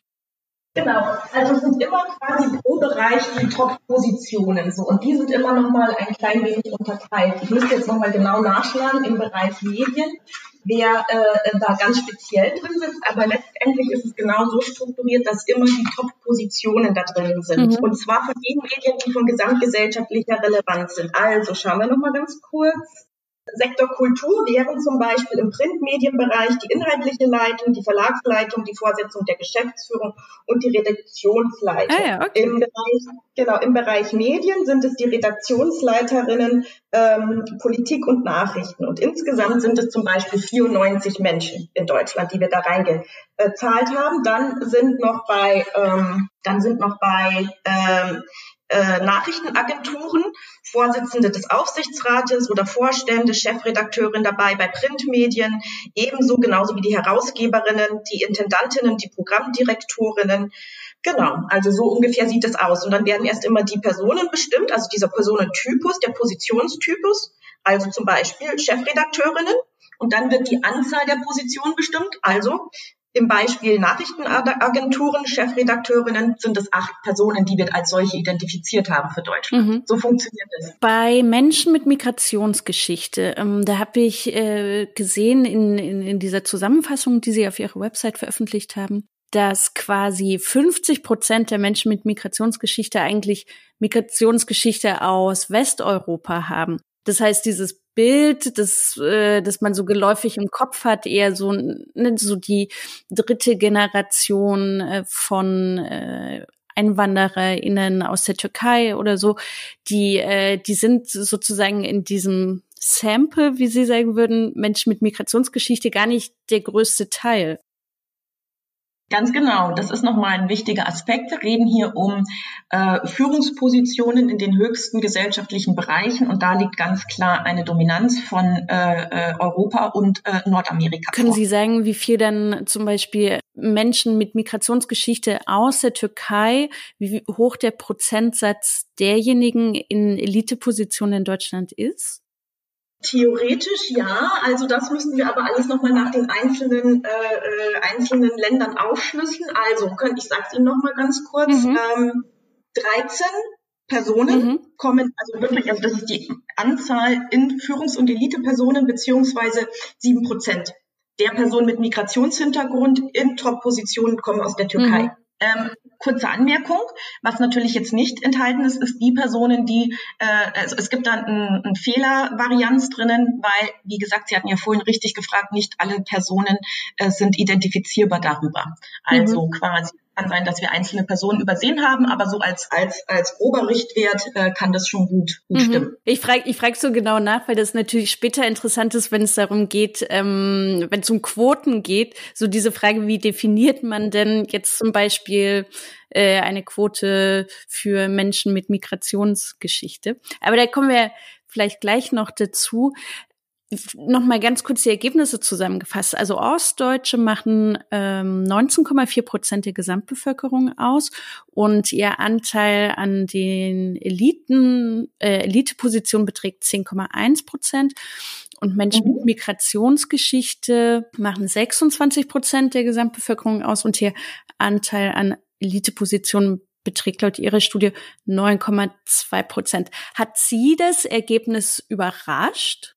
Genau, also es sind immer quasi pro Bereich die Top-Positionen so und die sind immer noch mal ein klein wenig unterteilt. Ich müsste jetzt noch mal genau nachschlagen im Bereich Medien, wer äh, da ganz speziell drin sitzt, aber letztendlich ist es genau so strukturiert, dass immer die Top-Positionen da drin sind mhm. und zwar von den Medien, die von gesamtgesellschaftlicher Relevanz sind. Also schauen wir noch mal ganz kurz. Sektor Kultur wären zum Beispiel im Printmedienbereich die inhaltliche Leitung, die Verlagsleitung, die Vorsetzung der Geschäftsführung und die Redaktionsleitung. Ah ja, okay. Im Bereich, genau, im Bereich Medien sind es die Redaktionsleiterinnen ähm, Politik und Nachrichten. Und insgesamt sind es zum Beispiel 94 Menschen in Deutschland, die wir da reingezahlt haben. Dann sind noch bei, ähm, dann sind noch bei ähm, äh, Nachrichtenagenturen, Vorsitzende des Aufsichtsrates oder Vorstände, Chefredakteurin dabei bei Printmedien, ebenso genauso wie die Herausgeberinnen, die Intendantinnen, die Programmdirektorinnen. Genau, also so ungefähr sieht es aus. Und dann werden erst immer die Personen bestimmt, also dieser Personentypus, der Positionstypus, also zum Beispiel Chefredakteurinnen. Und dann wird die Anzahl der Positionen bestimmt, also im Beispiel Nachrichtenagenturen, Chefredakteurinnen sind es acht Personen, die wir als solche identifiziert haben für Deutschland. Mhm. So funktioniert es. Bei Menschen mit Migrationsgeschichte, ähm, da habe ich äh, gesehen in, in, in dieser Zusammenfassung, die Sie auf Ihrer Website veröffentlicht haben, dass quasi 50 Prozent der Menschen mit Migrationsgeschichte eigentlich Migrationsgeschichte aus Westeuropa haben. Das heißt, dieses Bild, das, äh, das man so geläufig im Kopf hat, eher so, ne, so die dritte Generation äh, von äh, EinwandererInnen aus der Türkei oder so, die, äh, die sind sozusagen in diesem Sample, wie Sie sagen würden, Menschen mit Migrationsgeschichte gar nicht der größte Teil. Ganz genau, das ist nochmal ein wichtiger Aspekt. Wir reden hier um äh, Führungspositionen in den höchsten gesellschaftlichen Bereichen und da liegt ganz klar eine Dominanz von äh, äh, Europa und äh, Nordamerika. Können Sie sagen, wie viel dann zum Beispiel Menschen mit Migrationsgeschichte aus der Türkei, wie hoch der Prozentsatz derjenigen in Elitepositionen in Deutschland ist? Theoretisch ja, also das müssten wir aber alles nochmal nach den einzelnen, äh, äh, einzelnen Ländern aufschlüsseln. Also, ich sage es Ihnen nochmal ganz kurz, mhm. ähm, 13 Personen mhm. kommen, also wirklich, also das ist die Anzahl in Führungs- und Elitepersonen, beziehungsweise sieben Prozent der Personen mit Migrationshintergrund in Top-Positionen kommen aus der Türkei. Mhm. Ähm, kurze Anmerkung, was natürlich jetzt nicht enthalten ist, ist die Personen, die, äh, also es gibt da ein, ein Fehlervarianz drinnen, weil, wie gesagt, Sie hatten ja vorhin richtig gefragt, nicht alle Personen äh, sind identifizierbar darüber. Also mhm. quasi kann sein, dass wir einzelne Personen übersehen haben, aber so als als als grober Richtwert äh, kann das schon gut, gut mhm. stimmen. Ich frage ich frag so genau nach, weil das natürlich später interessant ist, wenn es darum geht, ähm, wenn es um Quoten geht, so diese Frage, wie definiert man denn jetzt zum Beispiel äh, eine Quote für Menschen mit Migrationsgeschichte? Aber da kommen wir vielleicht gleich noch dazu noch mal ganz kurz die Ergebnisse zusammengefasst. Also Ostdeutsche machen ähm, 19,4 Prozent der Gesamtbevölkerung aus und ihr Anteil an den Eliten, äh, Elitepositionen beträgt 10,1 Prozent. Und Menschen mhm. mit Migrationsgeschichte machen 26 Prozent der Gesamtbevölkerung aus und ihr Anteil an Elitepositionen beträgt laut Ihrer Studie 9,2 Prozent. Hat Sie das Ergebnis überrascht?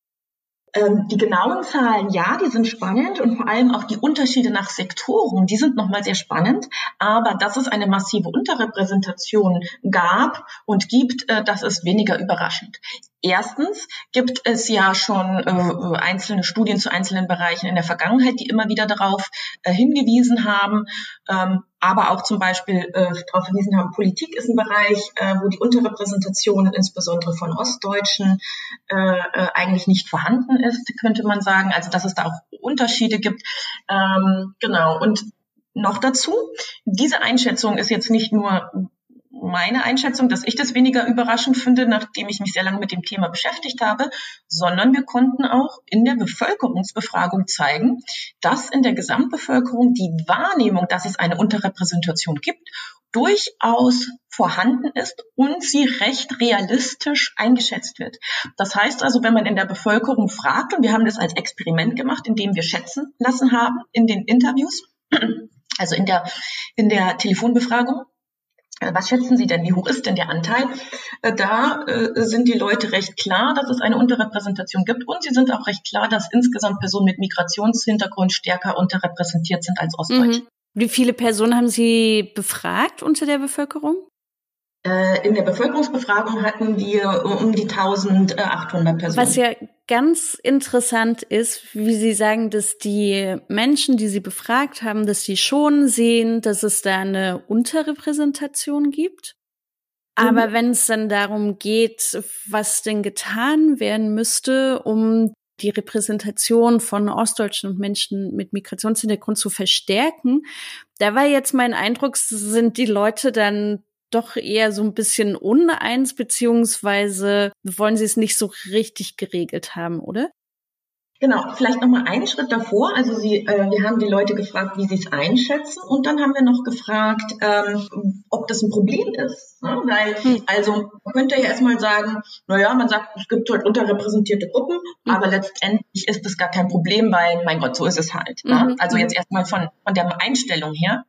Ähm, die genauen Zahlen, ja, die sind spannend und vor allem auch die Unterschiede nach Sektoren, die sind nochmal sehr spannend. Aber dass es eine massive Unterrepräsentation gab und gibt, äh, das ist weniger überraschend. Erstens gibt es ja schon äh, einzelne Studien zu einzelnen Bereichen in der Vergangenheit, die immer wieder darauf äh, hingewiesen haben, ähm, aber auch zum Beispiel äh, darauf hingewiesen haben, Politik ist ein Bereich, äh, wo die Unterrepräsentation insbesondere von Ostdeutschen äh, äh, eigentlich nicht vorhanden ist, könnte man sagen. Also dass es da auch Unterschiede gibt. Ähm, genau. Und noch dazu, diese Einschätzung ist jetzt nicht nur meine Einschätzung, dass ich das weniger überraschend finde, nachdem ich mich sehr lange mit dem Thema beschäftigt habe, sondern wir konnten auch in der Bevölkerungsbefragung zeigen, dass in der Gesamtbevölkerung die Wahrnehmung, dass es eine Unterrepräsentation gibt, durchaus vorhanden ist und sie recht realistisch eingeschätzt wird. Das heißt also, wenn man in der Bevölkerung fragt, und wir haben das als Experiment gemacht, indem wir schätzen lassen haben in den Interviews, (clears throat) also in der, in der Telefonbefragung, was schätzen Sie denn? Wie hoch ist denn der Anteil? Äh, da äh, sind die Leute recht klar, dass es eine Unterrepräsentation gibt und sie sind auch recht klar, dass insgesamt Personen mit Migrationshintergrund stärker unterrepräsentiert sind als Ostdeutsche. Mhm. Wie viele Personen haben Sie befragt unter der Bevölkerung? Äh, in der Bevölkerungsbefragung hatten wir um die 1800 Personen. Was ja ganz interessant ist, wie Sie sagen, dass die Menschen, die Sie befragt haben, dass sie schon sehen, dass es da eine Unterrepräsentation gibt. Aber mhm. wenn es dann darum geht, was denn getan werden müsste, um die Repräsentation von Ostdeutschen und Menschen mit Migrationshintergrund zu verstärken, da war jetzt mein Eindruck, sind die Leute dann doch eher so ein bisschen uneins, beziehungsweise wollen sie es nicht so richtig geregelt haben, oder? Genau, vielleicht nochmal einen Schritt davor. Also Sie, äh, wir haben die Leute gefragt, wie sie es einschätzen und dann haben wir noch gefragt, ähm, ob das ein Problem ist. Ne? Weil, hm. also man könnte ja erstmal sagen, naja, man sagt, es gibt halt unterrepräsentierte Gruppen, hm. aber letztendlich ist das gar kein Problem, weil, mein Gott, so ist es halt. Ne? Mhm. Also jetzt erstmal von, von der Einstellung her.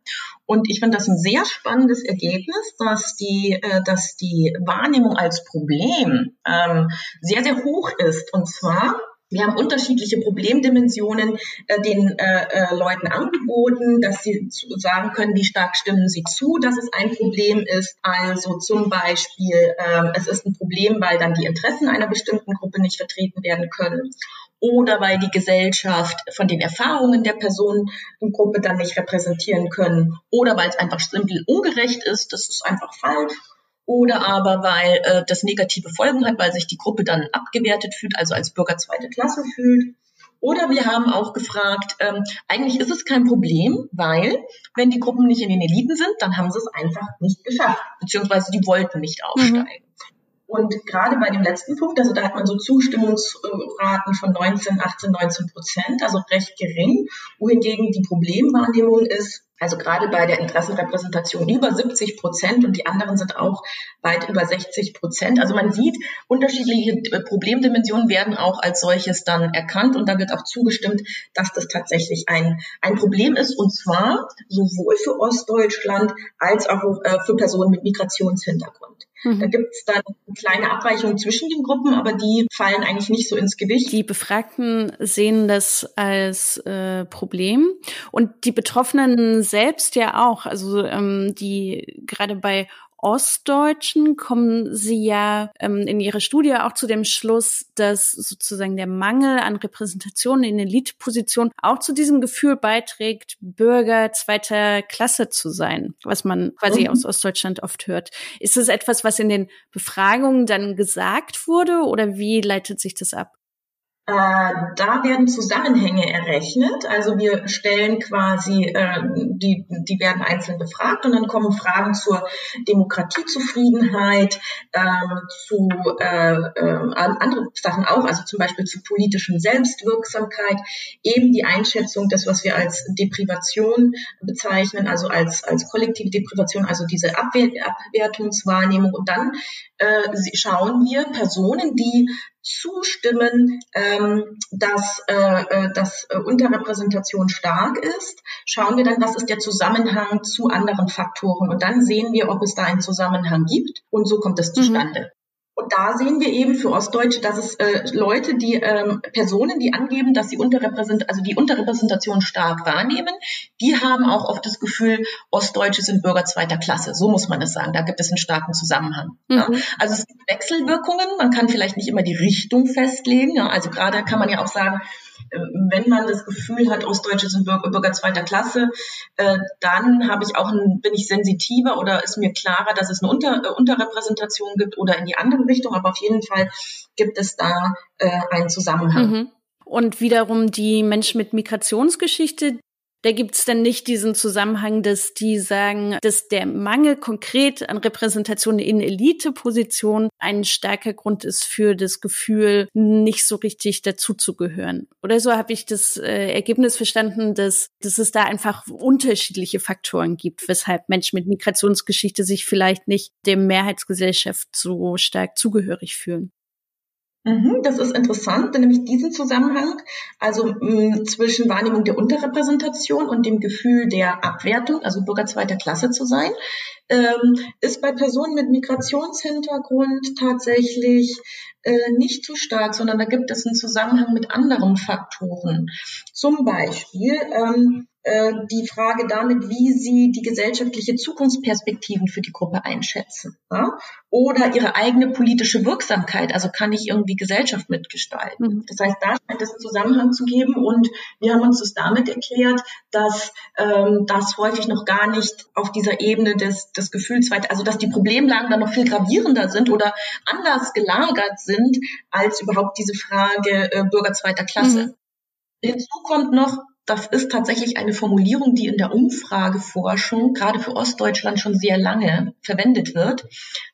Und ich finde das ein sehr spannendes Ergebnis, dass die, äh, dass die Wahrnehmung als Problem ähm, sehr, sehr hoch ist. Und zwar wir haben unterschiedliche Problemdimensionen äh, den äh, äh, Leuten angeboten, dass sie zu, sagen können, wie stark stimmen sie zu, dass es ein Problem ist. Also zum Beispiel, äh, es ist ein Problem, weil dann die Interessen einer bestimmten Gruppe nicht vertreten werden können. Oder weil die Gesellschaft von den Erfahrungen der Personengruppe dann nicht repräsentieren können. Oder weil es einfach simpel ungerecht ist, das ist einfach falsch oder aber weil äh, das negative Folgen hat, weil sich die Gruppe dann abgewertet fühlt, also als Bürger zweite Klasse fühlt. Oder wir haben auch gefragt, ähm, eigentlich ist es kein Problem, weil wenn die Gruppen nicht in den Eliten sind, dann haben sie es einfach nicht geschafft, beziehungsweise die wollten nicht aufsteigen. Mhm. Und gerade bei dem letzten Punkt, also da hat man so Zustimmungsraten von 19, 18, 19 Prozent, also recht gering, wohingegen die Problemwahrnehmung ist, also gerade bei der Interessenrepräsentation über 70 Prozent und die anderen sind auch weit über 60 Prozent. Also man sieht, unterschiedliche Problemdimensionen werden auch als solches dann erkannt und da wird auch zugestimmt, dass das tatsächlich ein, ein Problem ist und zwar sowohl für Ostdeutschland als auch äh, für Personen mit Migrationshintergrund. Mhm. Da gibt es dann kleine Abweichungen zwischen den Gruppen, aber die fallen eigentlich nicht so ins Gewicht. Die Befragten sehen das als äh, Problem und die Betroffenen selbst ja auch. Also ähm, die gerade bei Ostdeutschen kommen sie ja ähm, in ihrer Studie auch zu dem Schluss, dass sozusagen der Mangel an Repräsentation in Elitepositionen auch zu diesem Gefühl beiträgt, Bürger zweiter Klasse zu sein, was man quasi mhm. aus Ostdeutschland oft hört. Ist das etwas, was in den Befragungen dann gesagt wurde oder wie leitet sich das ab? Äh, da werden Zusammenhänge errechnet. Also wir stellen quasi, äh, die, die werden einzeln befragt und dann kommen Fragen zur Demokratiezufriedenheit, ähm, zu äh, äh, andere Sachen auch, also zum Beispiel zu politischen Selbstwirksamkeit, eben die Einschätzung des, was wir als Deprivation bezeichnen, also als, als kollektive Deprivation, also diese Abwertungswahrnehmung. Und dann äh, schauen wir Personen, die zustimmen, ähm, dass, äh, äh, dass äh, Unterrepräsentation stark ist, schauen wir dann, was ist der Zusammenhang zu anderen Faktoren. Und dann sehen wir, ob es da einen Zusammenhang gibt. Und so kommt es mhm. zustande. Mhm. Und da sehen wir eben für Ostdeutsche, dass es äh, Leute, die ähm, Personen, die angeben, dass sie unterrepräsent, also die Unterrepräsentation stark wahrnehmen, die haben auch oft das Gefühl, Ostdeutsche sind Bürger zweiter Klasse. So muss man es sagen. Da gibt es einen starken Zusammenhang. Mhm. Ja. Also es gibt Wechselwirkungen. Man kann vielleicht nicht immer die Richtung festlegen. Ja. Also gerade kann man ja auch sagen, wenn man das Gefühl hat, Ostdeutsche sind Bürger, zweiter Klasse, äh, dann habe ich auch bin ich sensitiver oder ist mir klarer, dass es eine Unter, äh, Unterrepräsentation gibt oder in die andere Richtung. Aber auf jeden Fall gibt es da äh, einen Zusammenhang. Mhm. Und wiederum die Menschen mit Migrationsgeschichte, da gibt es dann nicht diesen Zusammenhang, dass die sagen, dass der Mangel konkret an Repräsentation in Elitepositionen ein starker Grund ist für das Gefühl, nicht so richtig dazuzugehören. Oder so habe ich das äh, Ergebnis verstanden, dass, dass es da einfach unterschiedliche Faktoren gibt, weshalb Menschen mit Migrationsgeschichte sich vielleicht nicht der Mehrheitsgesellschaft so stark zugehörig fühlen. Mhm, das ist interessant, denn nämlich diesen Zusammenhang, also mh, zwischen Wahrnehmung der Unterrepräsentation und dem Gefühl der Abwertung, also Bürger zweiter Klasse zu sein, ähm, ist bei Personen mit Migrationshintergrund tatsächlich äh, nicht so stark, sondern da gibt es einen Zusammenhang mit anderen Faktoren. Zum Beispiel ähm, äh, die Frage damit, wie sie die gesellschaftliche Zukunftsperspektiven für die Gruppe einschätzen. Ja? Oder ihre eigene politische Wirksamkeit, also kann ich irgendwie Gesellschaft mitgestalten. Mhm. Das heißt, da scheint es einen Zusammenhang zu geben und wir haben uns das damit erklärt, dass ähm, das häufig noch gar nicht auf dieser Ebene des, des Gefühls, also dass die Problemlagen dann noch viel gravierender sind oder anders gelagert sind als überhaupt diese Frage äh, Bürger zweiter Klasse. Mhm. Hinzu kommt noch, das ist tatsächlich eine Formulierung, die in der Umfrageforschung gerade für Ostdeutschland schon sehr lange verwendet wird.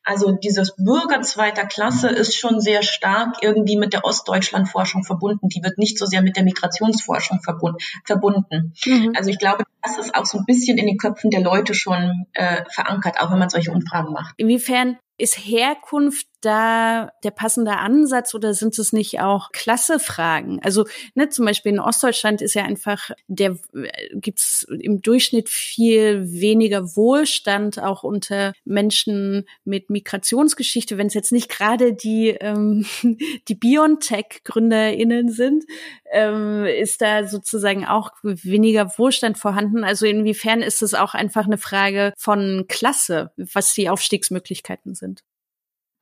Also dieses Bürger zweiter Klasse ist schon sehr stark irgendwie mit der Ostdeutschlandforschung verbunden. Die wird nicht so sehr mit der Migrationsforschung verbunden. Mhm. Also ich glaube, das ist auch so ein bisschen in den Köpfen der Leute schon äh, verankert, auch wenn man solche Umfragen macht. Inwiefern ist Herkunft da der passende Ansatz oder sind es nicht auch Klassefragen? Also ne, zum Beispiel in Ostdeutschland ist ja einfach, der äh, gibt's im Durchschnitt viel weniger Wohlstand auch unter Menschen mit Migrationsgeschichte, wenn es jetzt nicht gerade die ähm, (laughs) die Biontech-GründerInnen sind, ähm, ist da sozusagen auch weniger Wohlstand vorhanden. Also inwiefern ist es auch einfach eine Frage von Klasse, was die Aufstiegsmöglichkeiten sind?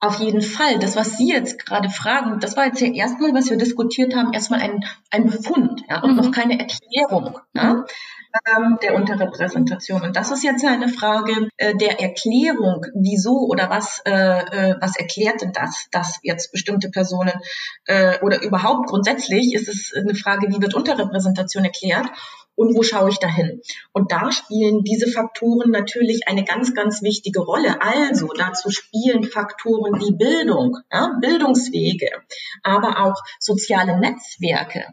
Auf jeden Fall. Das, was Sie jetzt gerade fragen, das war jetzt ja erstmal, was wir diskutiert haben, erstmal ein, ein Befund ja, und mhm. noch keine Erklärung ja, ähm, der Unterrepräsentation. Und das ist jetzt eine Frage äh, der Erklärung, wieso oder was, äh, äh, was erklärt denn das, dass jetzt bestimmte Personen äh, oder überhaupt grundsätzlich ist es eine Frage, wie wird Unterrepräsentation erklärt? Und wo schaue ich dahin? Und da spielen diese Faktoren natürlich eine ganz, ganz wichtige Rolle. Also dazu spielen Faktoren wie Bildung, ja, Bildungswege, aber auch soziale Netzwerke,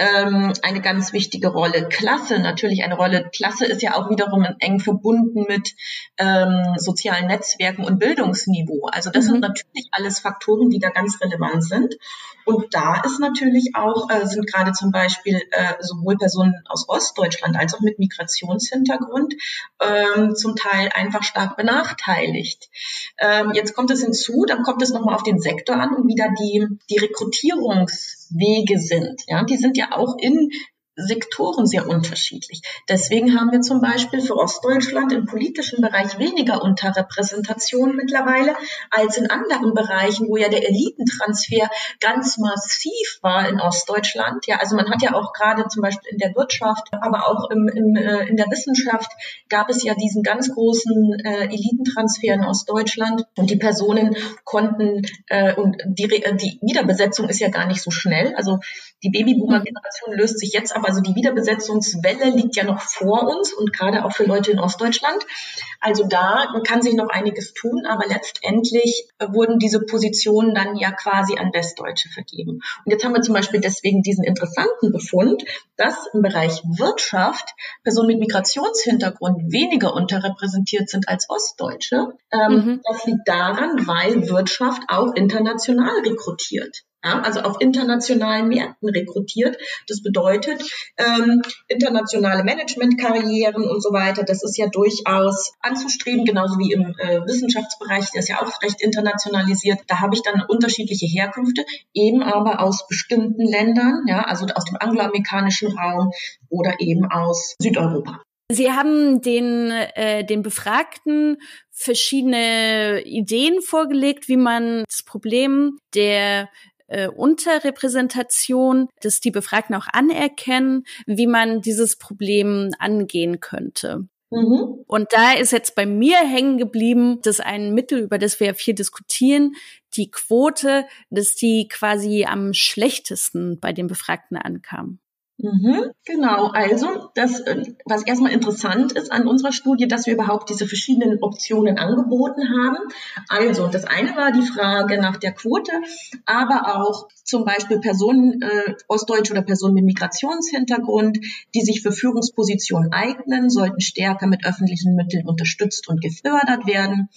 ähm, eine ganz wichtige Rolle. Klasse natürlich eine Rolle. Klasse ist ja auch wiederum eng verbunden mit ähm, sozialen Netzwerken und Bildungsniveau. Also das mhm. sind natürlich alles Faktoren, die da ganz relevant sind. Und da ist natürlich auch, äh, sind gerade zum Beispiel äh, sowohl Personen aus Ostdeutschland als auch mit Migrationshintergrund ähm, zum Teil einfach stark benachteiligt. Ähm, jetzt kommt es hinzu, dann kommt es nochmal auf den Sektor an und wieder die, die Rekrutierungs Wege sind. Ja, die sind ja auch in Sektoren sehr unterschiedlich. Deswegen haben wir zum Beispiel für Ostdeutschland im politischen Bereich weniger Unterrepräsentation mittlerweile als in anderen Bereichen, wo ja der Elitentransfer ganz massiv war in Ostdeutschland. Ja, also man hat ja auch gerade zum Beispiel in der Wirtschaft, aber auch im, im, äh, in der Wissenschaft gab es ja diesen ganz großen äh, Elitentransfer in Ostdeutschland und die Personen konnten äh, und die, die Wiederbesetzung ist ja gar nicht so schnell. Also die Babyboomer-Generation löst sich jetzt aber, also die Wiederbesetzungswelle liegt ja noch vor uns und gerade auch für Leute in Ostdeutschland. Also da kann sich noch einiges tun, aber letztendlich wurden diese Positionen dann ja quasi an Westdeutsche vergeben. Und jetzt haben wir zum Beispiel deswegen diesen interessanten Befund, dass im Bereich Wirtschaft Personen mit Migrationshintergrund weniger unterrepräsentiert sind als Ostdeutsche. Ähm, mhm. Das liegt daran, weil Wirtschaft auch international rekrutiert ja, also auf internationalen Märkten rekrutiert. Das bedeutet ähm, internationale Managementkarrieren und so weiter. Das ist ja durchaus anzustreben, genauso wie im äh, Wissenschaftsbereich, der ist ja auch recht internationalisiert. Da habe ich dann unterschiedliche Herkünfte, eben aber aus bestimmten Ländern, ja, also aus dem angloamerikanischen Raum oder eben aus Südeuropa. Sie haben den, äh, den Befragten verschiedene Ideen vorgelegt, wie man das Problem der äh, Unterrepräsentation, dass die Befragten auch anerkennen, wie man dieses Problem angehen könnte. Mhm. Und da ist jetzt bei mir hängen geblieben, dass ein Mittel, über das wir ja viel diskutieren, die Quote, dass die quasi am schlechtesten bei den Befragten ankam. Mhm, genau, also das, äh, was erstmal interessant ist an unserer Studie, dass wir überhaupt diese verschiedenen Optionen angeboten haben. Also das eine war die Frage nach der Quote, aber auch zum Beispiel Personen, äh, Ostdeutsche oder Personen mit Migrationshintergrund, die sich für Führungspositionen eignen, sollten stärker mit öffentlichen Mitteln unterstützt und gefördert werden.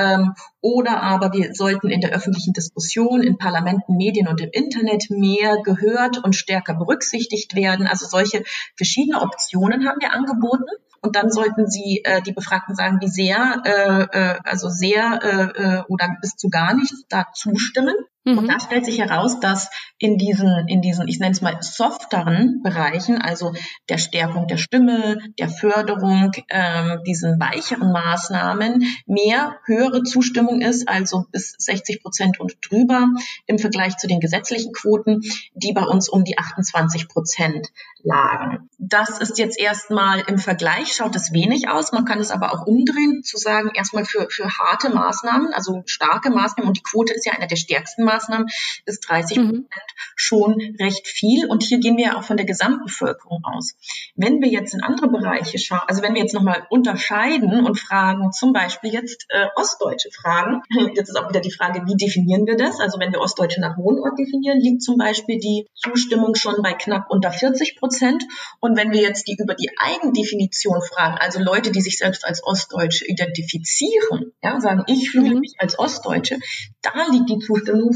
Ähm, oder aber wir sollten in der öffentlichen Diskussion, in Parlamenten, Medien und im Internet mehr gehört und stärker berücksichtigt werden. Also solche verschiedene Optionen haben wir angeboten. Und dann sollten Sie äh, die Befragten sagen, wie sehr, äh, äh, also sehr äh, äh oder bis zu gar nicht da zustimmen. Mhm. Und da stellt sich heraus, dass in diesen, in diesen, ich nenne es mal softeren Bereichen, also der Stärkung der Stimme, der Förderung, ähm, diesen weicheren Maßnahmen, mehr höhere Zustimmung ist, also bis 60 Prozent und drüber im Vergleich zu den gesetzlichen Quoten, die bei uns um die 28 Prozent lagen. Das ist jetzt erstmal im Vergleich, schaut es wenig aus. Man kann es aber auch umdrehen, zu sagen, erstmal für, für harte Maßnahmen, also starke Maßnahmen, und die Quote ist ja eine der stärksten Gegenmaßnahmen, ist 30 Prozent mhm. schon recht viel. Und hier gehen wir ja auch von der Gesamtbevölkerung aus. Wenn wir jetzt in andere Bereiche schauen, also wenn wir jetzt nochmal unterscheiden und fragen, zum Beispiel jetzt äh, Ostdeutsche fragen, (laughs) jetzt ist auch wieder die Frage, wie definieren wir das? Also wenn wir Ostdeutsche nach Wohnort definieren, liegt zum Beispiel die Zustimmung schon bei knapp unter 40 Prozent. Und wenn wir jetzt die über die Eigendefinition fragen, also Leute, die sich selbst als Ostdeutsche identifizieren, ja, sagen, ich fühle mhm. mich als Ostdeutsche, da liegt die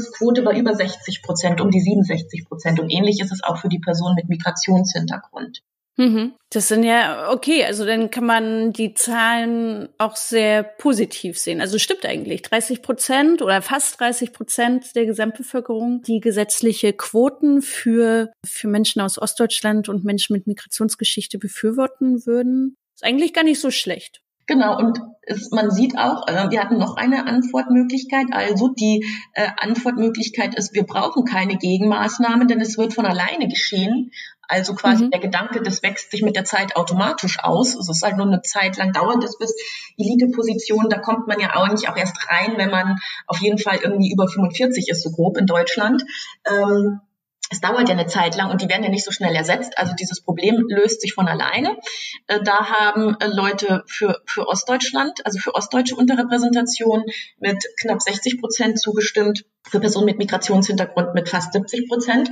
Zustimmungsquote bei über 60 Prozent, um die 67 Prozent. Und ähnlich ist es auch für die Personen mit Migrationshintergrund. Mhm. Das sind ja, okay, also dann kann man die Zahlen auch sehr positiv sehen. Also stimmt eigentlich, 30 Prozent oder fast 30 Prozent der Gesamtbevölkerung, die gesetzliche Quoten für, für Menschen aus Ostdeutschland und Menschen mit Migrationsgeschichte befürworten würden. Ist eigentlich gar nicht so schlecht. Genau, und es, man sieht auch, äh, wir hatten noch eine Antwortmöglichkeit. Also die äh, Antwortmöglichkeit ist, wir brauchen keine Gegenmaßnahmen, denn es wird von alleine geschehen. Also quasi mhm. der Gedanke, das wächst sich mit der Zeit automatisch aus. Es ist halt nur eine Zeit lang dauert es bis Eliteposition. Da kommt man ja auch nicht auch erst rein, wenn man auf jeden Fall irgendwie über 45 ist, so grob in Deutschland. Ähm, es dauert ja eine Zeit lang und die werden ja nicht so schnell ersetzt. Also dieses Problem löst sich von alleine. Äh, da haben äh, Leute für, für Ostdeutschland, also für ostdeutsche Unterrepräsentation mit knapp 60 Prozent zugestimmt, für Personen mit Migrationshintergrund mit fast 70 Prozent.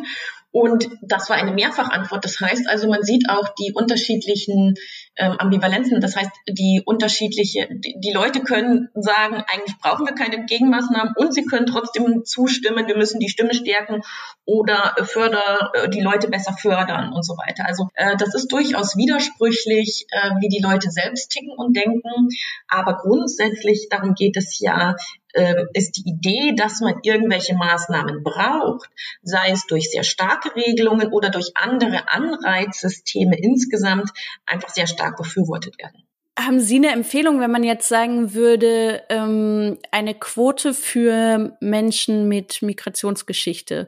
Und das war eine Mehrfachantwort. Das heißt also, man sieht auch die unterschiedlichen ähm, Ambivalenzen. Das heißt, die unterschiedliche, die, die, Leute können sagen, eigentlich brauchen wir keine Gegenmaßnahmen und sie können trotzdem zustimmen, wir müssen die Stimme stärken oder förder, äh, die Leute besser fördern und so weiter. Also äh, das ist durchaus widersprüchlich, äh, wie die Leute selbst ticken und denken. Aber grundsätzlich darum geht es ja, ähm, ist die Idee, dass man irgendwelche Maßnahmen braucht, sei es durch sehr starke Regelungen oder durch andere Anreizsysteme insgesamt, einfach sehr stark befürwortet werden. Haben Sie eine Empfehlung, wenn man jetzt sagen würde, ähm, eine Quote für Menschen mit Migrationsgeschichte?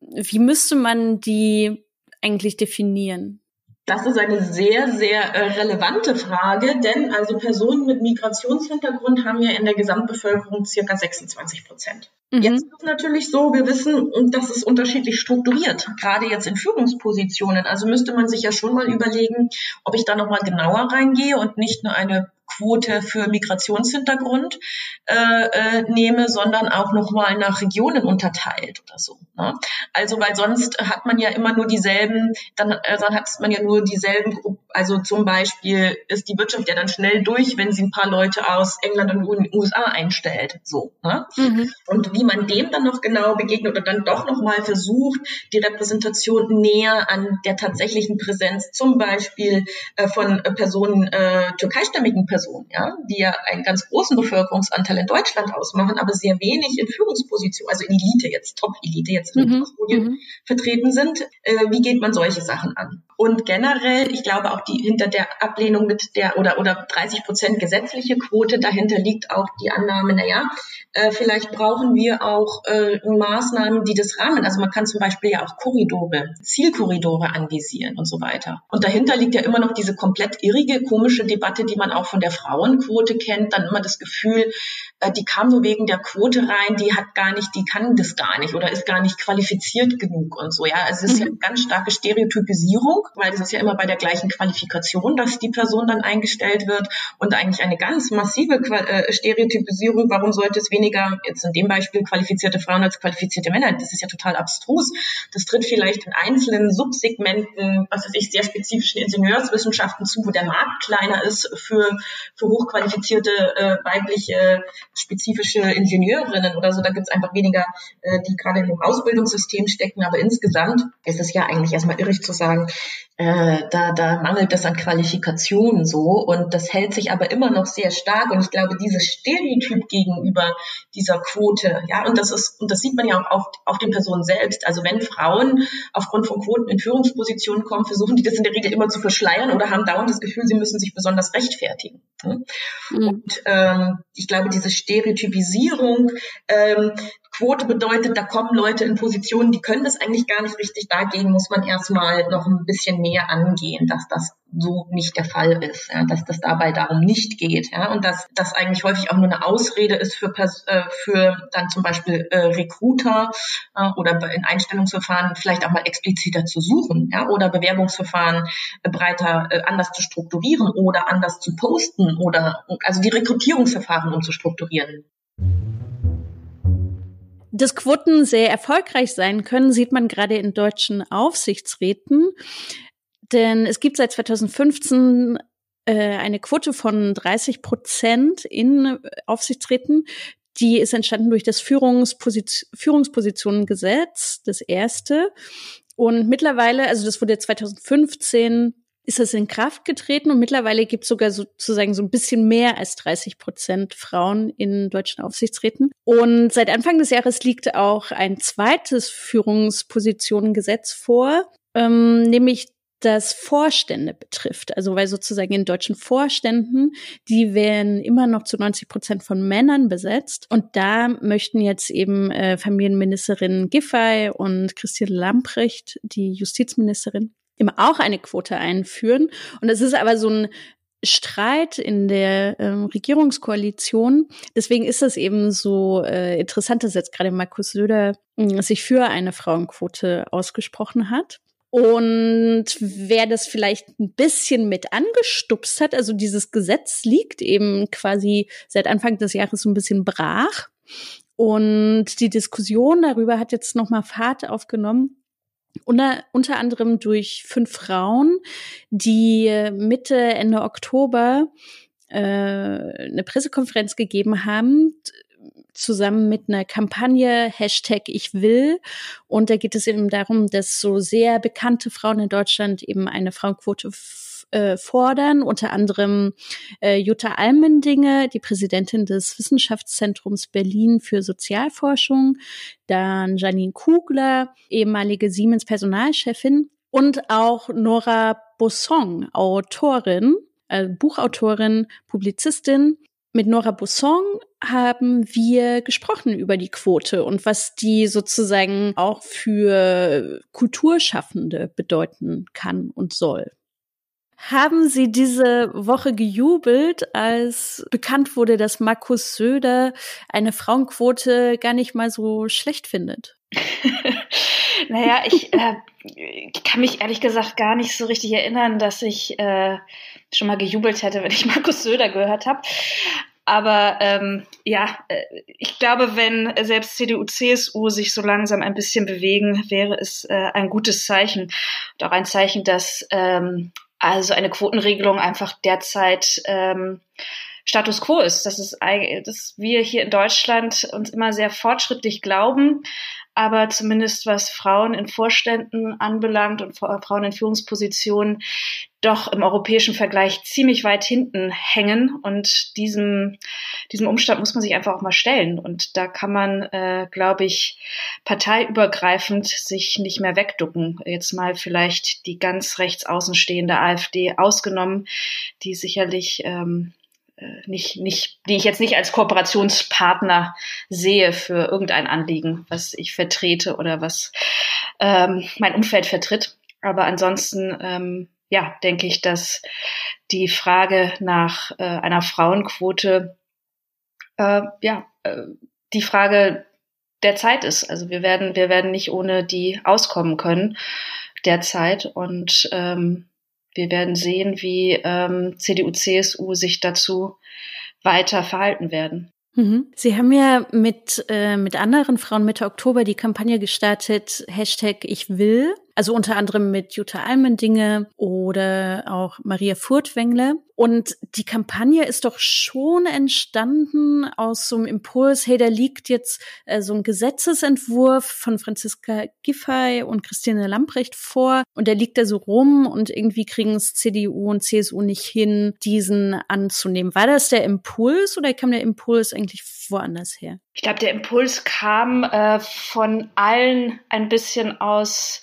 Wie müsste man die eigentlich definieren? Das ist eine sehr, sehr äh, relevante Frage, denn also Personen mit Migrationshintergrund haben ja in der Gesamtbevölkerung circa 26 Prozent. Mhm. Jetzt ist es natürlich so, wir wissen, dass es unterschiedlich strukturiert, gerade jetzt in Führungspositionen. Also müsste man sich ja schon mal überlegen, ob ich da nochmal genauer reingehe und nicht nur eine Quote für Migrationshintergrund äh, äh, nehme, sondern auch nochmal nach Regionen unterteilt oder so. Ne? Also weil sonst hat man ja immer nur dieselben, dann, äh, dann hat man ja nur dieselben Gruppen. Also zum Beispiel ist die Wirtschaft ja dann schnell durch, wenn sie ein paar Leute aus England und den USA einstellt. So. Ne? Mhm. Und wie man dem dann noch genau begegnet oder dann doch nochmal versucht, die Repräsentation näher an der tatsächlichen Präsenz, zum Beispiel äh, von Personen, äh, türkeistämmigen Personen, Personen, ja, die ja einen ganz großen Bevölkerungsanteil in Deutschland ausmachen, aber sehr wenig in Führungspositionen, also in Elite jetzt, Top-Elite jetzt in mhm. mhm. vertreten sind. Äh, wie geht man solche Sachen an? Und generell, ich glaube auch die hinter der Ablehnung mit der oder oder 30 Prozent gesetzliche Quote dahinter liegt auch die Annahme, naja, äh, vielleicht brauchen wir auch äh, Maßnahmen, die das rahmen. Also man kann zum Beispiel ja auch Korridore, Zielkorridore anvisieren und so weiter. Und dahinter liegt ja immer noch diese komplett irrige, komische Debatte, die man auch von der Frauenquote kennt. Dann immer das Gefühl, äh, die kam nur wegen der Quote rein, die hat gar nicht, die kann das gar nicht oder ist gar nicht qualifiziert genug und so. Ja, also es ist mhm. ja eine ganz starke Stereotypisierung, weil das ist ja immer bei der gleichen Qualifikation, dass die Person dann eingestellt wird und eigentlich eine ganz massive äh, Stereotypisierung. Warum sollte es weniger jetzt in dem Beispiel qualifizierte Frauen als qualifizierte Männer? Das ist ja total abstrus. Das tritt vielleicht in einzelnen Subsegmenten, was weiß ich, sehr spezifischen Ingenieurswissenschaften zu, wo der Markt kleiner ist für, für hochqualifizierte äh, weibliche spezifische Ingenieurinnen oder so. Da gibt es einfach weniger, äh, die gerade dem Ausbildungssystem stecken. Aber insgesamt ist es ja eigentlich erstmal irrig zu sagen, äh, da, da mangelt es an Qualifikationen so und das hält sich aber immer noch sehr stark und ich glaube, dieses Stereotyp gegenüber dieser Quote, ja, und das ist, und das sieht man ja auch auf, auf den Personen selbst. Also wenn Frauen aufgrund von Quoten in Führungspositionen kommen, versuchen die das in der Regel immer zu verschleiern oder haben dauernd das Gefühl, sie müssen sich besonders rechtfertigen. Mhm. Und ähm, ich glaube, diese Stereotypisierung ähm, Quote bedeutet, da kommen Leute in Positionen, die können das eigentlich gar nicht richtig. Dagegen muss man erstmal noch ein bisschen mehr angehen, dass das so nicht der Fall ist, ja, dass das dabei darum nicht geht, ja, und dass das eigentlich häufig auch nur eine Ausrede ist für äh, für dann zum Beispiel äh, Recruiter äh, oder in Einstellungsverfahren vielleicht auch mal expliziter zu suchen, ja, oder Bewerbungsverfahren äh, breiter äh, anders zu strukturieren oder anders zu posten oder also die Rekrutierungsverfahren umzustrukturieren. Dass Quoten sehr erfolgreich sein können, sieht man gerade in deutschen Aufsichtsräten. Denn es gibt seit 2015 äh, eine Quote von 30 Prozent in Aufsichtsräten. Die ist entstanden durch das Führungsposition Führungspositionengesetz, das erste. Und mittlerweile, also das wurde 2015 ist das in Kraft getreten und mittlerweile gibt es sogar sozusagen so ein bisschen mehr als 30 Prozent Frauen in deutschen Aufsichtsräten. Und seit Anfang des Jahres liegt auch ein zweites Führungspositionengesetz vor, ähm, nämlich das Vorstände betrifft. Also weil sozusagen in deutschen Vorständen, die werden immer noch zu 90 Prozent von Männern besetzt. Und da möchten jetzt eben äh, Familienministerin Giffey und Christine Lamprecht, die Justizministerin, eben auch eine Quote einführen. Und es ist aber so ein Streit in der ähm, Regierungskoalition. Deswegen ist es eben so äh, interessant, dass jetzt gerade Markus Söder äh, sich für eine Frauenquote ausgesprochen hat. Und wer das vielleicht ein bisschen mit angestupst hat, also dieses Gesetz liegt eben quasi seit Anfang des Jahres so ein bisschen brach. Und die Diskussion darüber hat jetzt nochmal Fahrt aufgenommen. Unter, unter anderem durch fünf Frauen, die Mitte, Ende Oktober äh, eine Pressekonferenz gegeben haben, zusammen mit einer Kampagne Hashtag Ich will. Und da geht es eben darum, dass so sehr bekannte Frauen in Deutschland eben eine Frauenquote äh, fordern, unter anderem äh, Jutta Almendinge, die Präsidentin des Wissenschaftszentrums Berlin für Sozialforschung, dann Janine Kugler, ehemalige Siemens Personalchefin und auch Nora Bosson, Autorin, äh, Buchautorin, Publizistin mit Nora Busson haben wir gesprochen über die Quote und was die sozusagen auch für Kulturschaffende bedeuten kann und soll. Haben Sie diese Woche gejubelt, als bekannt wurde, dass Markus Söder eine Frauenquote gar nicht mal so schlecht findet? (laughs) naja, ich äh, kann mich ehrlich gesagt gar nicht so richtig erinnern, dass ich äh, schon mal gejubelt hätte, wenn ich Markus Söder gehört habe. Aber ähm, ja, äh, ich glaube, wenn selbst CDU, CSU sich so langsam ein bisschen bewegen, wäre es äh, ein gutes Zeichen. Und auch ein Zeichen, dass ähm, also eine Quotenregelung einfach derzeit ähm, Status quo ist. Das ist, dass wir hier in Deutschland uns immer sehr fortschrittlich glauben, aber zumindest was Frauen in Vorständen anbelangt und Frauen in Führungspositionen doch im europäischen Vergleich ziemlich weit hinten hängen. Und diesem, diesem Umstand muss man sich einfach auch mal stellen. Und da kann man, äh, glaube ich, parteiübergreifend sich nicht mehr wegducken. Jetzt mal vielleicht die ganz rechts außenstehende AfD ausgenommen, die sicherlich ähm, äh, nicht, nicht, die ich jetzt nicht als Kooperationspartner sehe für irgendein Anliegen, was ich vertrete oder was ähm, mein Umfeld vertritt. Aber ansonsten, ähm, ja, denke ich, dass die Frage nach äh, einer Frauenquote, äh, ja, äh, die Frage der Zeit ist. Also wir werden, wir werden nicht ohne die auskommen können derzeit und ähm, wir werden sehen, wie ähm, CDU, CSU sich dazu weiter verhalten werden. Mhm. Sie haben ja mit, äh, mit anderen Frauen Mitte Oktober die Kampagne gestartet, Hashtag Ich will also unter anderem mit Jutta Almendinge oder auch Maria Furtwängler. Und die Kampagne ist doch schon entstanden aus so einem Impuls, hey, da liegt jetzt äh, so ein Gesetzesentwurf von Franziska Giffey und Christine Lamprecht vor und der liegt da so rum und irgendwie kriegen es CDU und CSU nicht hin, diesen anzunehmen. War das der Impuls oder kam der Impuls eigentlich woanders her? Ich glaube, der Impuls kam äh, von allen ein bisschen aus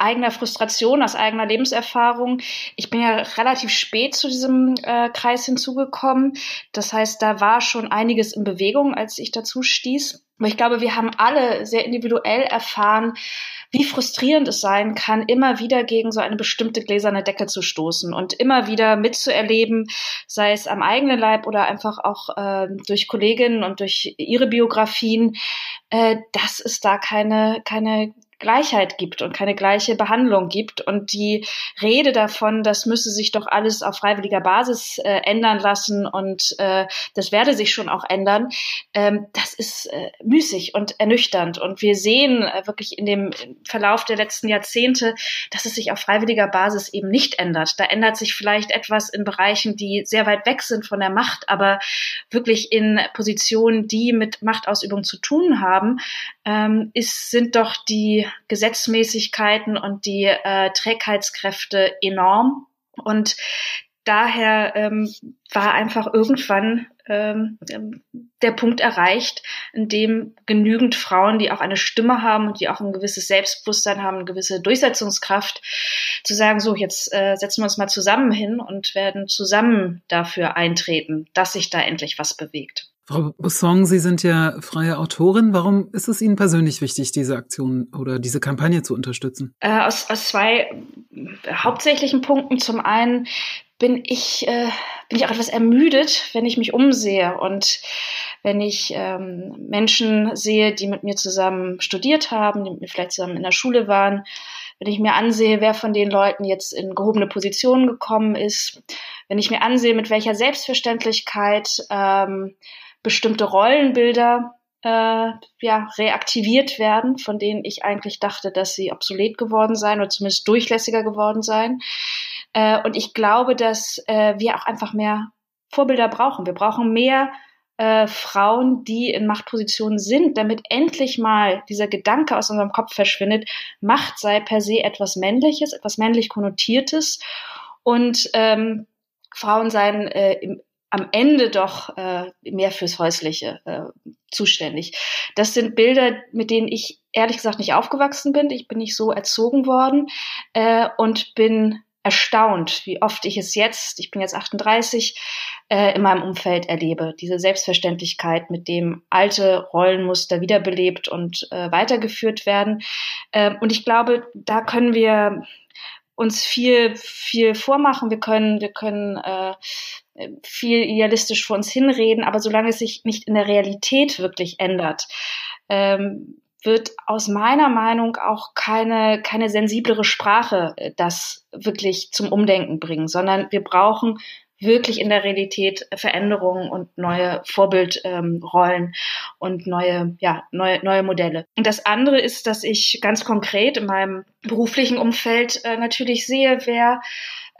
eigener Frustration, aus eigener Lebenserfahrung. Ich bin ja relativ spät zu diesem äh, Kreis hinzugekommen. Das heißt, da war schon einiges in Bewegung, als ich dazu stieß. Aber ich glaube, wir haben alle sehr individuell erfahren, wie frustrierend es sein kann, immer wieder gegen so eine bestimmte gläserne Decke zu stoßen und immer wieder mitzuerleben, sei es am eigenen Leib oder einfach auch äh, durch Kolleginnen und durch ihre Biografien, äh, dass es da keine, keine Gleichheit gibt und keine gleiche Behandlung gibt. Und die Rede davon, das müsse sich doch alles auf freiwilliger Basis äh, ändern lassen und äh, das werde sich schon auch ändern, ähm, das ist äh, müßig und ernüchternd. Und wir sehen äh, wirklich in dem Verlauf der letzten Jahrzehnte, dass es sich auf freiwilliger Basis eben nicht ändert. Da ändert sich vielleicht etwas in Bereichen, die sehr weit weg sind von der Macht, aber wirklich in Positionen, die mit Machtausübung zu tun haben, ähm, ist, sind doch die Gesetzmäßigkeiten und die äh, Trägheitskräfte enorm. Und daher ähm, war einfach irgendwann ähm, der Punkt erreicht, in dem genügend Frauen, die auch eine Stimme haben und die auch ein gewisses Selbstbewusstsein haben, eine gewisse Durchsetzungskraft, zu sagen, so, jetzt äh, setzen wir uns mal zusammen hin und werden zusammen dafür eintreten, dass sich da endlich was bewegt. Frau Busson, Sie sind ja freie Autorin. Warum ist es Ihnen persönlich wichtig, diese Aktion oder diese Kampagne zu unterstützen? Äh, aus, aus zwei hauptsächlichen Punkten. Zum einen bin ich, äh, bin ich auch etwas ermüdet, wenn ich mich umsehe und wenn ich ähm, Menschen sehe, die mit mir zusammen studiert haben, die mit mir vielleicht zusammen in der Schule waren, wenn ich mir ansehe, wer von den Leuten jetzt in gehobene Positionen gekommen ist, wenn ich mir ansehe, mit welcher Selbstverständlichkeit ähm, bestimmte Rollenbilder äh, ja, reaktiviert werden, von denen ich eigentlich dachte, dass sie obsolet geworden seien oder zumindest durchlässiger geworden seien. Äh, und ich glaube, dass äh, wir auch einfach mehr Vorbilder brauchen. Wir brauchen mehr äh, Frauen, die in Machtpositionen sind, damit endlich mal dieser Gedanke aus unserem Kopf verschwindet, Macht sei per se etwas Männliches, etwas männlich Konnotiertes und ähm, Frauen seien äh, im, am Ende doch äh, mehr fürs Häusliche äh, zuständig. Das sind Bilder, mit denen ich ehrlich gesagt nicht aufgewachsen bin. Ich bin nicht so erzogen worden äh, und bin erstaunt, wie oft ich es jetzt, ich bin jetzt 38, äh, in meinem Umfeld erlebe. Diese Selbstverständlichkeit, mit dem alte Rollenmuster wiederbelebt und äh, weitergeführt werden. Äh, und ich glaube, da können wir uns viel, viel vormachen. Wir können, wir können äh, viel idealistisch vor uns hinreden, aber solange es sich nicht in der Realität wirklich ändert, ähm, wird aus meiner Meinung auch keine, keine sensiblere Sprache äh, das wirklich zum Umdenken bringen, sondern wir brauchen wirklich in der Realität Veränderungen und neue Vorbildrollen ähm, und neue, ja, neue, neue Modelle. Und das andere ist, dass ich ganz konkret in meinem beruflichen Umfeld äh, natürlich sehe, wer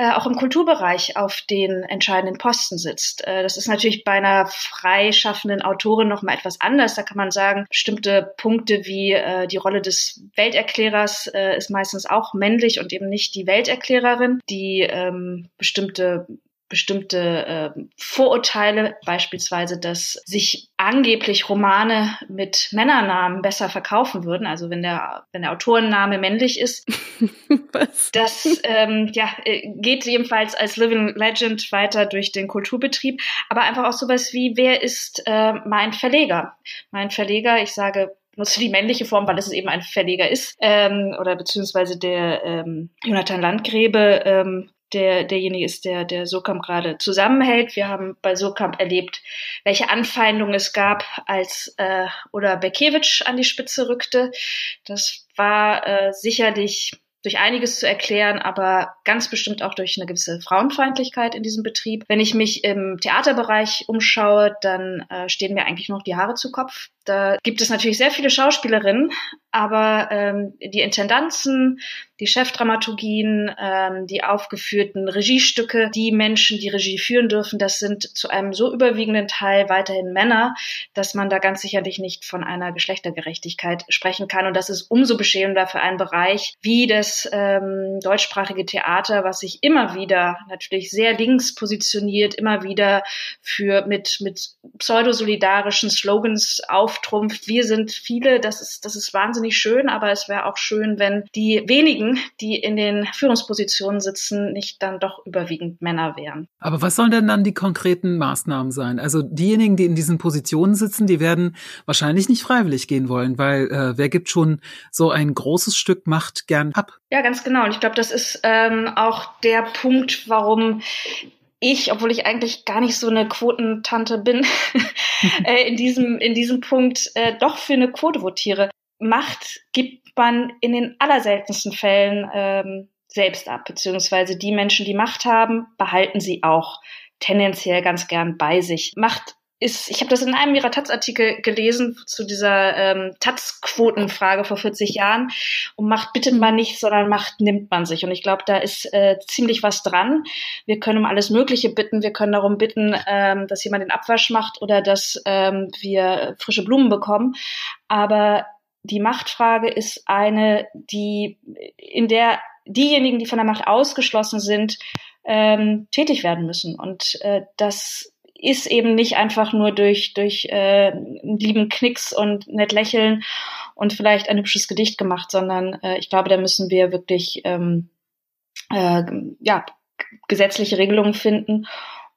äh, auch im Kulturbereich auf den entscheidenden Posten sitzt. Äh, das ist natürlich bei einer freischaffenden Autorin noch mal etwas anders. Da kann man sagen, bestimmte Punkte wie äh, die Rolle des Welterklärers ist meistens auch männlich und eben nicht die Welterklärerin. Die ähm, bestimmte bestimmte äh, Vorurteile, beispielsweise, dass sich angeblich Romane mit Männernamen besser verkaufen würden, also wenn der, wenn der Autorenname männlich ist. (laughs) Was? Das ähm, ja, äh, geht jedenfalls als Living Legend weiter durch den Kulturbetrieb, aber einfach auch sowas wie, wer ist äh, mein Verleger? Mein Verleger, ich sage nutze die männliche Form, weil es eben ein Verleger ist, ähm, oder beziehungsweise der ähm, Jonathan Landgräbe ähm, der, derjenige ist, der, der Surkamp gerade zusammenhält. Wir haben bei Surkamp erlebt, welche Anfeindungen es gab, als äh, oder Bekewitsch an die Spitze rückte. Das war äh, sicherlich durch einiges zu erklären, aber ganz bestimmt auch durch eine gewisse Frauenfeindlichkeit in diesem Betrieb. Wenn ich mich im Theaterbereich umschaue, dann äh, stehen mir eigentlich noch die Haare zu Kopf. Da gibt es natürlich sehr viele Schauspielerinnen, aber ähm, die Intendanzen, die Chefdramaturgien, ähm, die aufgeführten Regiestücke, die Menschen, die Regie führen dürfen, das sind zu einem so überwiegenden Teil weiterhin Männer, dass man da ganz sicherlich nicht von einer Geschlechtergerechtigkeit sprechen kann. Und das ist umso beschämender für einen Bereich wie das ähm, deutschsprachige Theater, was sich immer wieder natürlich sehr links positioniert, immer wieder für mit, mit pseudosolidarischen Slogans auf auftrumpft, wir sind viele, das ist, das ist wahnsinnig schön, aber es wäre auch schön, wenn die wenigen, die in den Führungspositionen sitzen, nicht dann doch überwiegend Männer wären. Aber was sollen denn dann die konkreten Maßnahmen sein? Also diejenigen, die in diesen Positionen sitzen, die werden wahrscheinlich nicht freiwillig gehen wollen, weil äh, wer gibt schon so ein großes Stück Macht gern ab? Ja, ganz genau. Und ich glaube, das ist ähm, auch der Punkt, warum ich, obwohl ich eigentlich gar nicht so eine Quotentante bin, (laughs) äh, in diesem in diesem Punkt äh, doch für eine Quote votiere. Macht gibt man in den allerseltensten Fällen ähm, selbst ab, beziehungsweise die Menschen, die Macht haben, behalten sie auch tendenziell ganz gern bei sich. Macht ist, ich habe das in einem ihrer Taz-Artikel gelesen zu dieser ähm, Taz-Quotenfrage vor 40 Jahren. Und Macht bittet man nicht, sondern Macht nimmt man sich. Und ich glaube, da ist äh, ziemlich was dran. Wir können um alles Mögliche bitten. Wir können darum bitten, ähm, dass jemand den Abwasch macht oder dass ähm, wir frische Blumen bekommen. Aber die Machtfrage ist eine, die in der diejenigen, die von der Macht ausgeschlossen sind, ähm, tätig werden müssen. Und äh, das ist eben nicht einfach nur durch, durch äh, lieben Knicks und nett lächeln und vielleicht ein hübsches Gedicht gemacht, sondern äh, ich glaube, da müssen wir wirklich ähm, äh, ja, gesetzliche Regelungen finden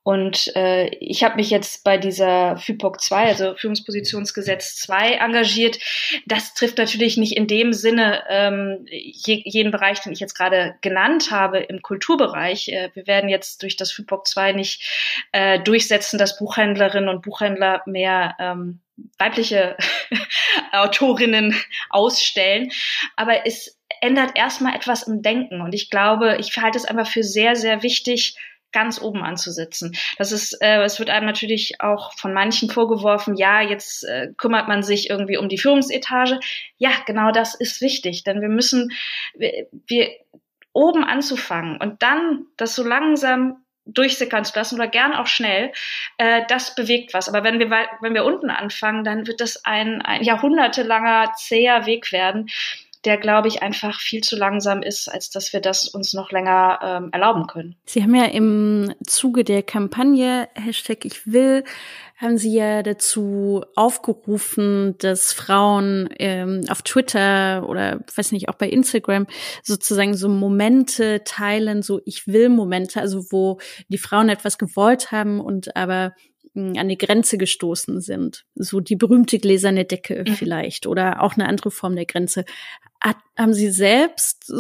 und äh, ich habe mich jetzt bei dieser FIPOC 2, also Führungspositionsgesetz 2, engagiert. Das trifft natürlich nicht in dem Sinne ähm, je, jeden Bereich, den ich jetzt gerade genannt habe im Kulturbereich. Äh, wir werden jetzt durch das FIPOC 2 nicht äh, durchsetzen, dass Buchhändlerinnen und Buchhändler mehr ähm, weibliche (laughs) Autorinnen ausstellen. Aber es ändert erstmal etwas im Denken. Und ich glaube, ich halte es einfach für sehr, sehr wichtig, ganz oben anzusetzen. Das ist, äh, es wird einem natürlich auch von manchen vorgeworfen, ja, jetzt äh, kümmert man sich irgendwie um die Führungsetage. Ja, genau das ist wichtig, denn wir müssen, wir, wir oben anzufangen und dann das so langsam durchsickern zu lassen oder gern auch schnell, äh, das bewegt was. Aber wenn wir, wenn wir unten anfangen, dann wird das ein, ein jahrhundertelanger, zäher Weg werden, der, glaube ich, einfach viel zu langsam ist, als dass wir das uns noch länger ähm, erlauben können. Sie haben ja im Zuge der Kampagne Hashtag Ich will, haben Sie ja dazu aufgerufen, dass Frauen ähm, auf Twitter oder weiß nicht, auch bei Instagram sozusagen so Momente teilen, so Ich will Momente, also wo die Frauen etwas gewollt haben und aber an die Grenze gestoßen sind. So die berühmte gläserne Decke mhm. vielleicht oder auch eine andere Form der Grenze. Haben Sie selbst,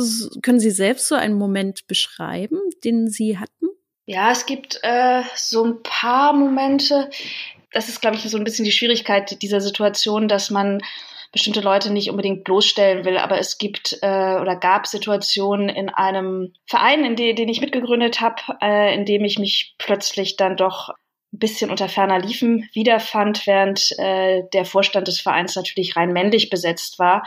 können Sie selbst so einen Moment beschreiben, den Sie hatten? Ja, es gibt äh, so ein paar Momente. Das ist, glaube ich, so ein bisschen die Schwierigkeit dieser Situation, dass man bestimmte Leute nicht unbedingt bloßstellen will, aber es gibt äh, oder gab Situationen in einem Verein, in de, den ich mitgegründet habe, äh, in dem ich mich plötzlich dann doch ein bisschen unter ferner Liefen wiederfand, während äh, der Vorstand des Vereins natürlich rein männlich besetzt war,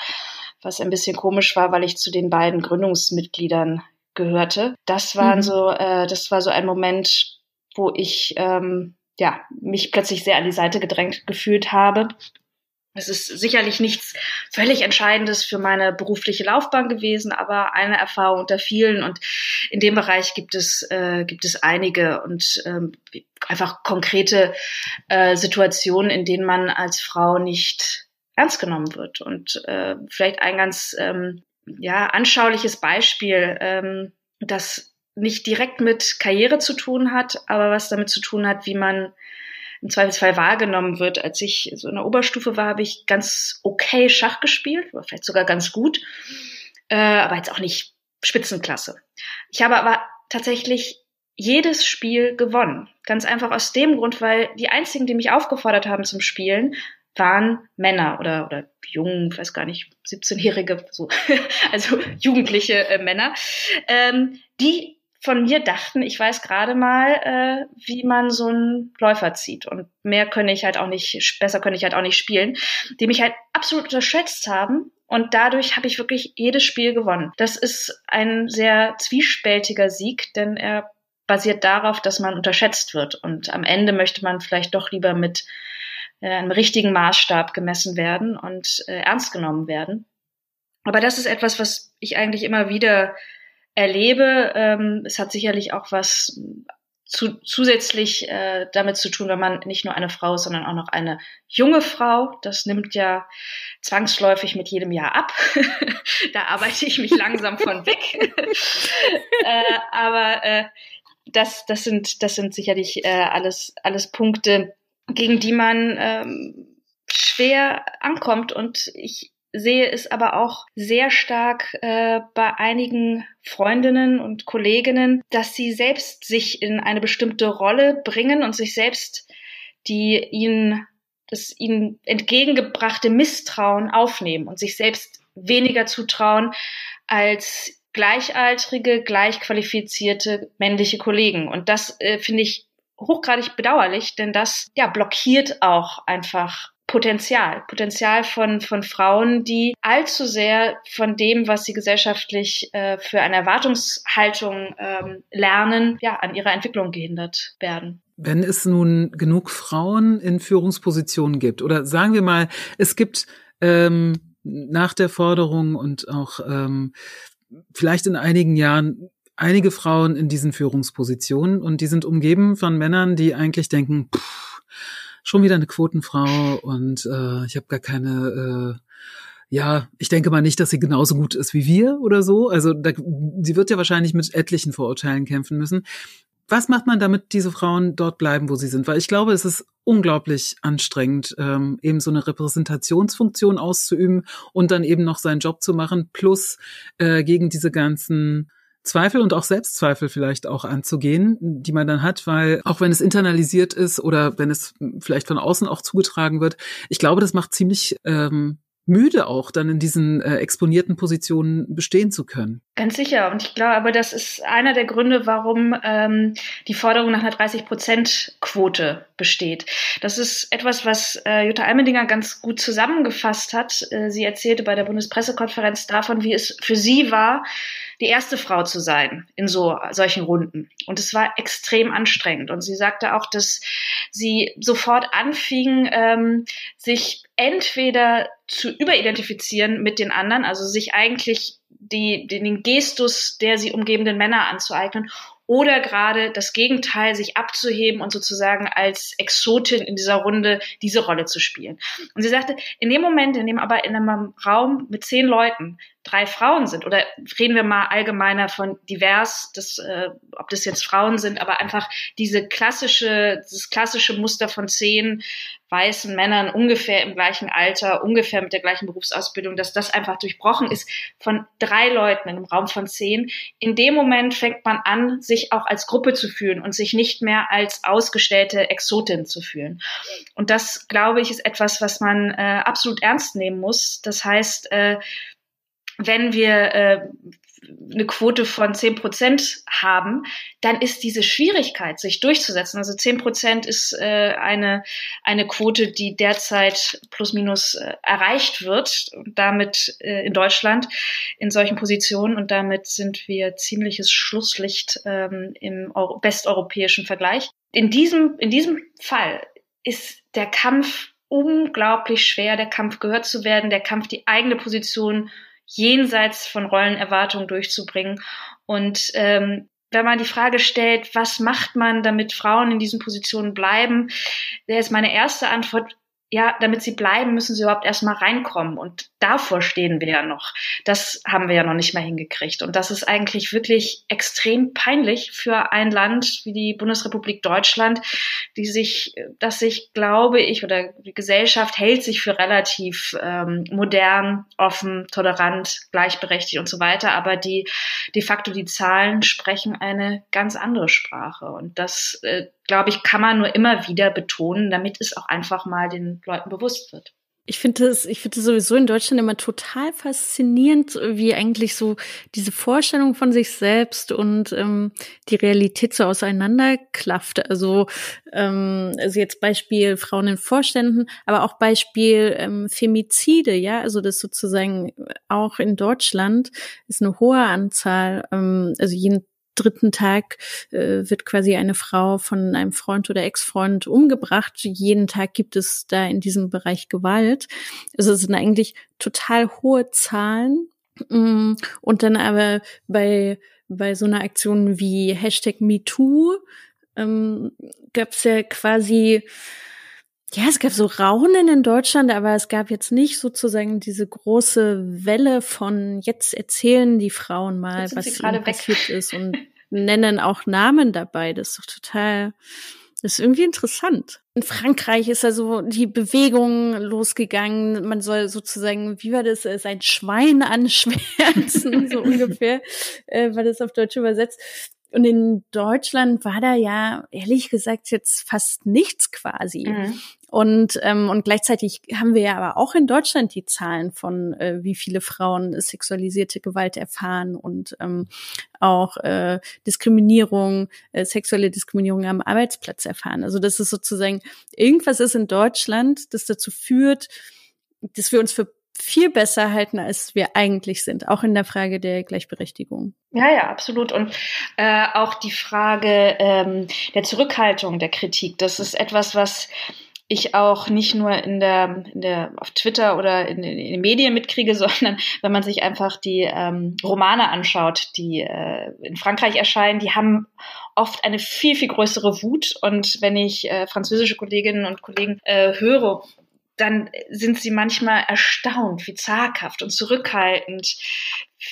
was ein bisschen komisch war, weil ich zu den beiden Gründungsmitgliedern gehörte. Das waren mhm. so, äh, das war so ein Moment, wo ich ähm, ja mich plötzlich sehr an die Seite gedrängt gefühlt habe es ist sicherlich nichts völlig Entscheidendes für meine berufliche Laufbahn gewesen, aber eine Erfahrung unter vielen. Und in dem Bereich gibt es, äh, gibt es einige und ähm, einfach konkrete äh, Situationen, in denen man als Frau nicht ernst genommen wird. Und äh, vielleicht ein ganz ähm, ja, anschauliches Beispiel, ähm, das nicht direkt mit Karriere zu tun hat, aber was damit zu tun hat, wie man im Zweifelsfall wahrgenommen wird. Als ich so in der Oberstufe war, habe ich ganz okay Schach gespielt, oder vielleicht sogar ganz gut, äh, aber jetzt auch nicht Spitzenklasse. Ich habe aber tatsächlich jedes Spiel gewonnen. Ganz einfach aus dem Grund, weil die einzigen, die mich aufgefordert haben zum Spielen, waren Männer oder, oder jungen, weiß gar nicht, 17-Jährige, so, (laughs) also jugendliche äh, Männer, ähm, die von mir dachten, ich weiß gerade mal, äh, wie man so einen Läufer zieht. Und mehr könne ich halt auch nicht, besser könne ich halt auch nicht spielen, die mich halt absolut unterschätzt haben. Und dadurch habe ich wirklich jedes Spiel gewonnen. Das ist ein sehr zwiespältiger Sieg, denn er basiert darauf, dass man unterschätzt wird. Und am Ende möchte man vielleicht doch lieber mit äh, einem richtigen Maßstab gemessen werden und äh, ernst genommen werden. Aber das ist etwas, was ich eigentlich immer wieder erlebe. Ähm, es hat sicherlich auch was zu, zusätzlich äh, damit zu tun, wenn man nicht nur eine Frau ist, sondern auch noch eine junge Frau. Das nimmt ja zwangsläufig mit jedem Jahr ab. (laughs) da arbeite ich mich langsam von weg. (laughs) äh, aber äh, das, das sind, das sind sicherlich äh, alles, alles Punkte, gegen die man ähm, schwer ankommt. Und ich sehe es aber auch sehr stark äh, bei einigen Freundinnen und Kolleginnen, dass sie selbst sich in eine bestimmte Rolle bringen und sich selbst die ihnen das ihnen entgegengebrachte Misstrauen aufnehmen und sich selbst weniger zutrauen als gleichaltrige, gleichqualifizierte männliche Kollegen. Und das äh, finde ich hochgradig bedauerlich, denn das ja blockiert auch einfach Potenzial, Potenzial von, von Frauen, die allzu sehr von dem, was sie gesellschaftlich äh, für eine Erwartungshaltung ähm, lernen, ja, an ihrer Entwicklung gehindert werden. Wenn es nun genug Frauen in Führungspositionen gibt, oder sagen wir mal, es gibt ähm, nach der Forderung und auch ähm, vielleicht in einigen Jahren einige Frauen in diesen Führungspositionen und die sind umgeben von Männern, die eigentlich denken, pff, schon wieder eine Quotenfrau und äh, ich habe gar keine, äh, ja, ich denke mal nicht, dass sie genauso gut ist wie wir oder so. Also da, sie wird ja wahrscheinlich mit etlichen Vorurteilen kämpfen müssen. Was macht man, damit diese Frauen dort bleiben, wo sie sind? Weil ich glaube, es ist unglaublich anstrengend, ähm, eben so eine Repräsentationsfunktion auszuüben und dann eben noch seinen Job zu machen, plus äh, gegen diese ganzen Zweifel und auch Selbstzweifel vielleicht auch anzugehen, die man dann hat, weil auch wenn es internalisiert ist oder wenn es vielleicht von außen auch zugetragen wird, ich glaube, das macht ziemlich ähm, müde auch, dann in diesen äh, exponierten Positionen bestehen zu können. Ganz sicher. Und ich glaube aber, das ist einer der Gründe, warum ähm, die Forderung nach einer 30-Prozent-Quote besteht. Das ist etwas, was äh, Jutta Almendinger ganz gut zusammengefasst hat. Äh, sie erzählte bei der Bundespressekonferenz davon, wie es für sie war, die erste Frau zu sein in so solchen Runden. Und es war extrem anstrengend. Und sie sagte auch, dass sie sofort anfing, ähm, sich entweder zu überidentifizieren mit den anderen, also sich eigentlich die, den Gestus der sie umgebenden Männer anzueignen oder gerade das Gegenteil, sich abzuheben und sozusagen als Exotin in dieser Runde diese Rolle zu spielen. Und sie sagte, in dem Moment, in dem aber in einem Raum mit zehn Leuten drei Frauen sind, oder reden wir mal allgemeiner von divers, das, äh, ob das jetzt Frauen sind, aber einfach diese klassische, das klassische Muster von zehn weißen Männern ungefähr im gleichen Alter, ungefähr mit der gleichen Berufsausbildung, dass das einfach durchbrochen ist von drei Leuten in einem Raum von zehn. In dem Moment fängt man an, sich auch als Gruppe zu fühlen und sich nicht mehr als ausgestellte Exotin zu fühlen. Und das, glaube ich, ist etwas, was man äh, absolut ernst nehmen muss. Das heißt, äh, wenn wir äh, eine Quote von zehn Prozent haben, dann ist diese Schwierigkeit, sich durchzusetzen. Also zehn Prozent ist äh, eine, eine Quote, die derzeit plus minus äh, erreicht wird, damit äh, in Deutschland in solchen Positionen. Und damit sind wir ziemliches Schlusslicht ähm, im Euro westeuropäischen Vergleich. In diesem, in diesem Fall ist der Kampf unglaublich schwer, der Kampf gehört zu werden, der Kampf, die eigene Position jenseits von Rollenerwartungen durchzubringen. Und ähm, wenn man die Frage stellt, was macht man, damit Frauen in diesen Positionen bleiben, wäre jetzt meine erste Antwort, ja, damit sie bleiben, müssen sie überhaupt erstmal reinkommen. Und davor stehen wir ja noch. Das haben wir ja noch nicht mal hingekriegt. Und das ist eigentlich wirklich extrem peinlich für ein Land wie die Bundesrepublik Deutschland, die sich, das sich, glaube ich, oder die Gesellschaft hält sich für relativ ähm, modern, offen, tolerant, gleichberechtigt und so weiter. Aber die de facto die Zahlen sprechen eine ganz andere Sprache. Und das äh, glaube ich, kann man nur immer wieder betonen, damit es auch einfach mal den Leuten bewusst wird. Ich finde das, ich finde sowieso in Deutschland immer total faszinierend, wie eigentlich so diese Vorstellung von sich selbst und ähm, die Realität so auseinanderklafft. Also, ähm, also jetzt Beispiel Frauen in Vorständen, aber auch Beispiel ähm, Femizide, ja, also das sozusagen auch in Deutschland ist eine hohe Anzahl, ähm, also jeden dritten Tag äh, wird quasi eine Frau von einem Freund oder Ex-Freund umgebracht. Jeden Tag gibt es da in diesem Bereich Gewalt. Also es sind eigentlich total hohe Zahlen. Mm, und dann aber bei, bei so einer Aktion wie Hashtag MeToo ähm, gab es ja quasi ja, es gab so Raunen in Deutschland, aber es gab jetzt nicht sozusagen diese große Welle von jetzt erzählen die Frauen mal, was ihnen passiert ist und nennen auch Namen dabei. Das ist doch total, das ist irgendwie interessant. In Frankreich ist also die Bewegung losgegangen. Man soll sozusagen, wie war das, äh, sein Schwein (laughs) anschwärzen, so ungefähr, äh, war das auf Deutsch übersetzt. Und in Deutschland war da ja ehrlich gesagt jetzt fast nichts quasi. Mhm. Und, ähm, und gleichzeitig haben wir ja aber auch in Deutschland die Zahlen von, äh, wie viele Frauen sexualisierte Gewalt erfahren und ähm, auch äh, Diskriminierung, äh, sexuelle Diskriminierung am Arbeitsplatz erfahren. Also das ist sozusagen, irgendwas ist in Deutschland, das dazu führt, dass wir uns für viel besser halten, als wir eigentlich sind, auch in der Frage der Gleichberechtigung. Ja, ja, absolut. Und äh, auch die Frage ähm, der Zurückhaltung der Kritik, das ist etwas, was ich auch nicht nur in der, in der auf Twitter oder in, in, den Medien mitkriege, (laughs) sondern wenn man sich einfach die ähm, Romane anschaut, die äh, in Frankreich erscheinen, die haben oft eine viel, viel größere Wut. Und wenn ich äh, französische Kolleginnen und Kollegen äh, höre, dann sind sie manchmal erstaunt, wie zaghaft und zurückhaltend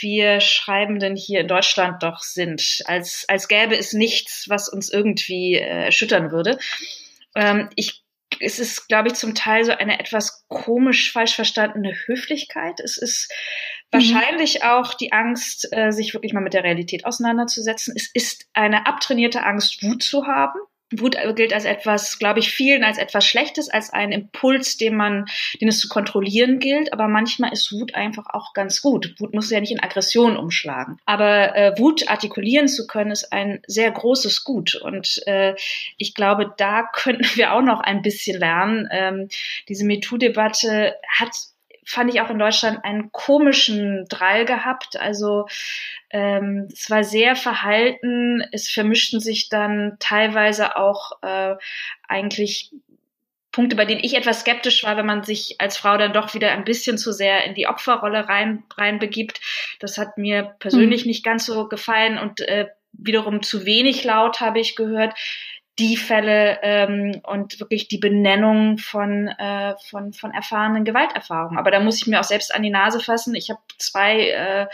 wir Schreibenden hier in Deutschland doch sind, als, als gäbe es nichts, was uns irgendwie äh, erschüttern würde. Ähm, ich es ist, glaube ich, zum Teil so eine etwas komisch falsch verstandene Höflichkeit. Es ist mhm. wahrscheinlich auch die Angst, äh, sich wirklich mal mit der Realität auseinanderzusetzen. Es ist eine abtrainierte Angst, Wut zu haben. Wut gilt als etwas, glaube ich, vielen als etwas Schlechtes, als ein Impuls, den man, den es zu kontrollieren gilt. Aber manchmal ist Wut einfach auch ganz gut. Wut muss ja nicht in Aggression umschlagen. Aber äh, Wut artikulieren zu können, ist ein sehr großes Gut. Und äh, ich glaube, da (laughs) könnten wir auch noch ein bisschen lernen. Ähm, diese MeToo-Debatte hat fand ich auch in Deutschland einen komischen Drall gehabt. Also ähm, es war sehr verhalten. Es vermischten sich dann teilweise auch äh, eigentlich Punkte, bei denen ich etwas skeptisch war, wenn man sich als Frau dann doch wieder ein bisschen zu sehr in die Opferrolle rein, rein begibt. Das hat mir persönlich mhm. nicht ganz so gefallen und äh, wiederum zu wenig laut habe ich gehört die Fälle ähm, und wirklich die Benennung von, äh, von, von erfahrenen Gewalterfahrungen. Aber da muss ich mir auch selbst an die Nase fassen. Ich habe zwei äh,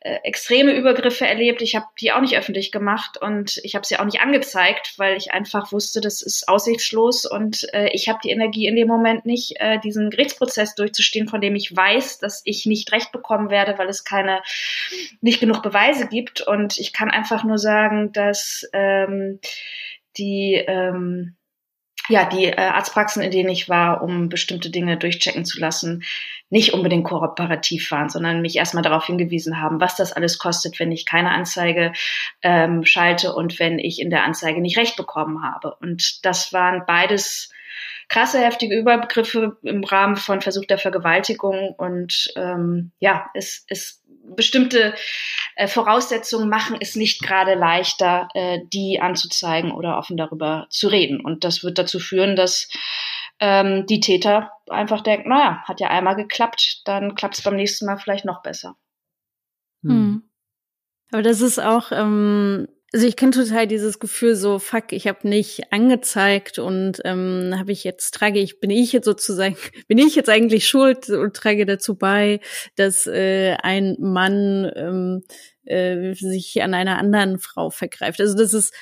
äh, extreme Übergriffe erlebt. Ich habe die auch nicht öffentlich gemacht und ich habe sie auch nicht angezeigt, weil ich einfach wusste, das ist aussichtslos und äh, ich habe die Energie in dem Moment nicht, äh, diesen Gerichtsprozess durchzustehen, von dem ich weiß, dass ich nicht recht bekommen werde, weil es keine nicht genug Beweise gibt. Und ich kann einfach nur sagen, dass ähm, die ähm, ja, die äh, Arztpraxen, in denen ich war, um bestimmte Dinge durchchecken zu lassen, nicht unbedingt kooperativ waren, sondern mich erstmal darauf hingewiesen haben, was das alles kostet, wenn ich keine Anzeige ähm, schalte und wenn ich in der Anzeige nicht recht bekommen habe. Und das waren beides krasse, heftige Übergriffe im Rahmen von Versuch der Vergewaltigung. Und ähm, ja, es, es bestimmte äh, Voraussetzungen machen es nicht gerade leichter, äh, die anzuzeigen oder offen darüber zu reden. Und das wird dazu führen, dass ähm, die Täter einfach denken, naja, hat ja einmal geklappt, dann klappt es beim nächsten Mal vielleicht noch besser. Hm. Aber das ist auch ähm, also ich kenne total dieses Gefühl so, fuck, ich habe nicht angezeigt und ähm, habe ich jetzt, trage ich, bin ich jetzt sozusagen, (laughs) bin ich jetzt eigentlich schuld und trage dazu bei, dass äh, ein Mann ähm, äh, sich an einer anderen Frau vergreift. Also das ist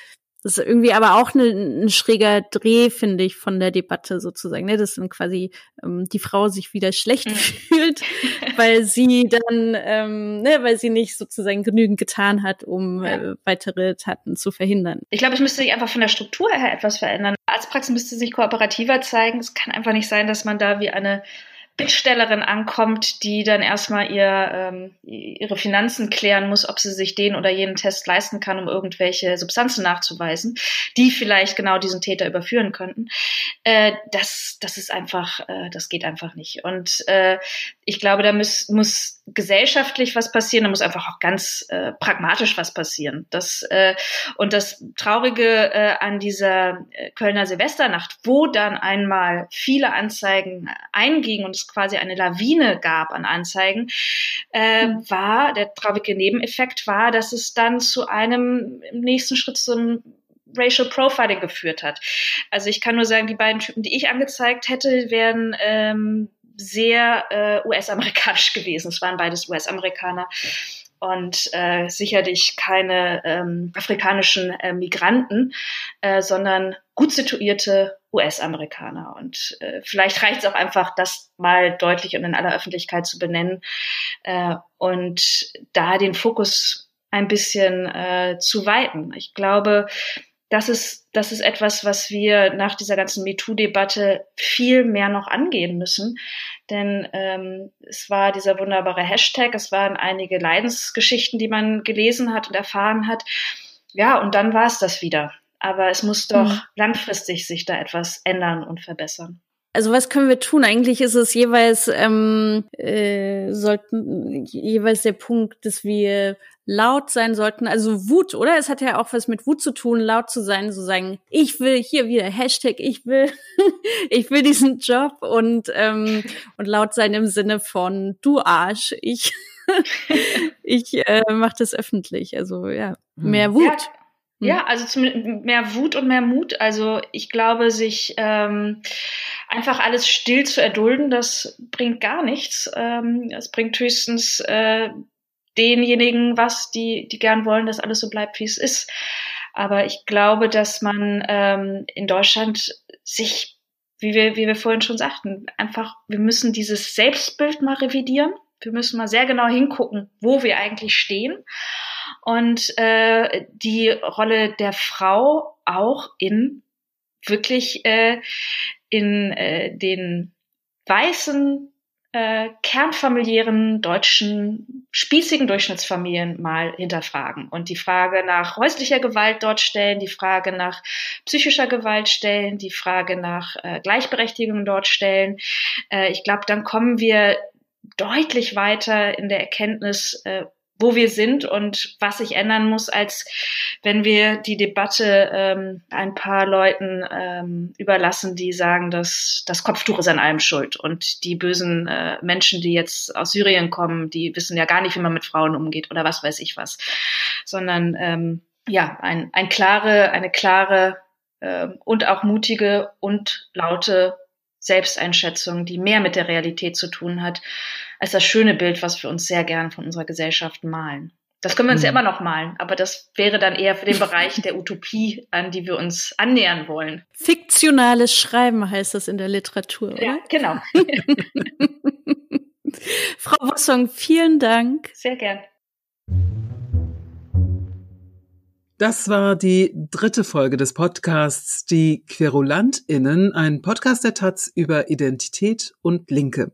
das ist irgendwie aber auch ne, ein schräger Dreh, finde ich, von der Debatte sozusagen, ne? dass dann quasi ähm, die Frau sich wieder schlecht mhm. (laughs) fühlt, (laughs) weil sie dann, ähm, ne, weil sie nicht sozusagen genügend getan hat, um ja. äh, weitere Taten zu verhindern. Ich glaube, es müsste sich einfach von der Struktur her etwas verändern. Arztpraxis müsste sich kooperativer zeigen. Es kann einfach nicht sein, dass man da wie eine Bittstellerin ankommt, die dann erstmal ihr, ähm, ihre Finanzen klären muss, ob sie sich den oder jenen Test leisten kann, um irgendwelche Substanzen nachzuweisen, die vielleicht genau diesen Täter überführen könnten. Äh, das, das ist einfach, äh, das geht einfach nicht. Und äh, ich glaube, da muss, muss gesellschaftlich was passieren, da muss einfach auch ganz äh, pragmatisch was passieren. Das, äh, und das Traurige äh, an dieser äh, Kölner Silvesternacht, wo dann einmal viele Anzeigen eingingen und es quasi eine Lawine gab an Anzeigen, äh, mhm. war, der traurige Nebeneffekt war, dass es dann zu einem im nächsten Schritt zum Racial Profiling geführt hat. Also ich kann nur sagen, die beiden Typen, die ich angezeigt hätte, wären ähm, sehr äh, US-amerikanisch (laughs) gewesen. Es waren beides US-Amerikaner und äh, sicherlich keine ähm, afrikanischen äh, Migranten, äh, sondern gut situierte US-Amerikaner. Und äh, vielleicht reicht es auch einfach, das mal deutlich und in aller Öffentlichkeit zu benennen äh, und da den Fokus ein bisschen äh, zu weiten. Ich glaube, das ist, das ist etwas, was wir nach dieser ganzen MeToo-Debatte viel mehr noch angehen müssen. Denn ähm, es war dieser wunderbare Hashtag, es waren einige Leidensgeschichten, die man gelesen hat und erfahren hat. Ja, und dann war es das wieder. Aber es muss doch mhm. langfristig sich da etwas ändern und verbessern. Also was können wir tun? Eigentlich ist es jeweils ähm, äh, sollten jeweils der Punkt, dass wir laut sein sollten. Also Wut, oder? Es hat ja auch was mit Wut zu tun, laut zu sein, so sagen, ich will hier wieder Hashtag, ich will, (laughs) ich will diesen Job und ähm, und laut sein im Sinne von du Arsch, ich (laughs) ich äh, mache das öffentlich. Also ja, hm. mehr Wut. Ja. Ja, hm. also mehr Wut und mehr Mut. Also ich glaube, sich ähm, einfach alles still zu erdulden, das bringt gar nichts. Ähm, es bringt höchstens äh, denjenigen was, die, die gern wollen, dass alles so bleibt, wie es ist. Aber ich glaube, dass man ähm, in Deutschland sich, wie wir, wie wir vorhin schon sagten, einfach, wir müssen dieses Selbstbild mal revidieren. Wir müssen mal sehr genau hingucken, wo wir eigentlich stehen und äh, die Rolle der Frau auch in wirklich äh, in äh, den weißen äh, kernfamiliären deutschen spießigen Durchschnittsfamilien mal hinterfragen und die Frage nach häuslicher Gewalt dort stellen, die Frage nach psychischer Gewalt stellen, die Frage nach äh, Gleichberechtigung dort stellen. Äh, ich glaube, dann kommen wir deutlich weiter in der Erkenntnis, äh, wo wir sind und was sich ändern muss, als wenn wir die Debatte ähm, ein paar Leuten ähm, überlassen, die sagen, dass das Kopftuch ist an allem schuld. Und die bösen äh, Menschen, die jetzt aus Syrien kommen, die wissen ja gar nicht, wie man mit Frauen umgeht oder was weiß ich was. Sondern ähm, ja, ein, ein klare, eine klare äh, und auch mutige und laute Selbsteinschätzung, die mehr mit der Realität zu tun hat, als das schöne Bild, was wir uns sehr gern von unserer Gesellschaft malen. Das können wir uns mhm. ja immer noch malen, aber das wäre dann eher für den Bereich der Utopie, an die wir uns annähern wollen. Fiktionales Schreiben heißt das in der Literatur, oder? Ja, genau. (laughs) Frau Wossong, vielen Dank. Sehr gern. Das war die dritte Folge des Podcasts Die QuerulantInnen, ein Podcast der Taz über Identität und Linke.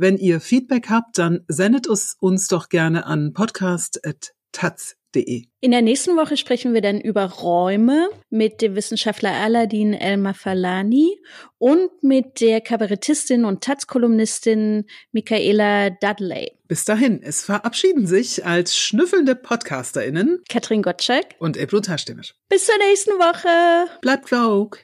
Wenn ihr Feedback habt, dann sendet es uns doch gerne an podcast.taz.de. In der nächsten Woche sprechen wir dann über Räume mit dem Wissenschaftler Aladin El-Mafalani und mit der Kabarettistin und Taz-Kolumnistin Michaela Dudley. Bis dahin, es verabschieden sich als schnüffelnde PodcasterInnen Katrin Gottschalk und Ebru Taschdemir. Bis zur nächsten Woche. Bleibt klug.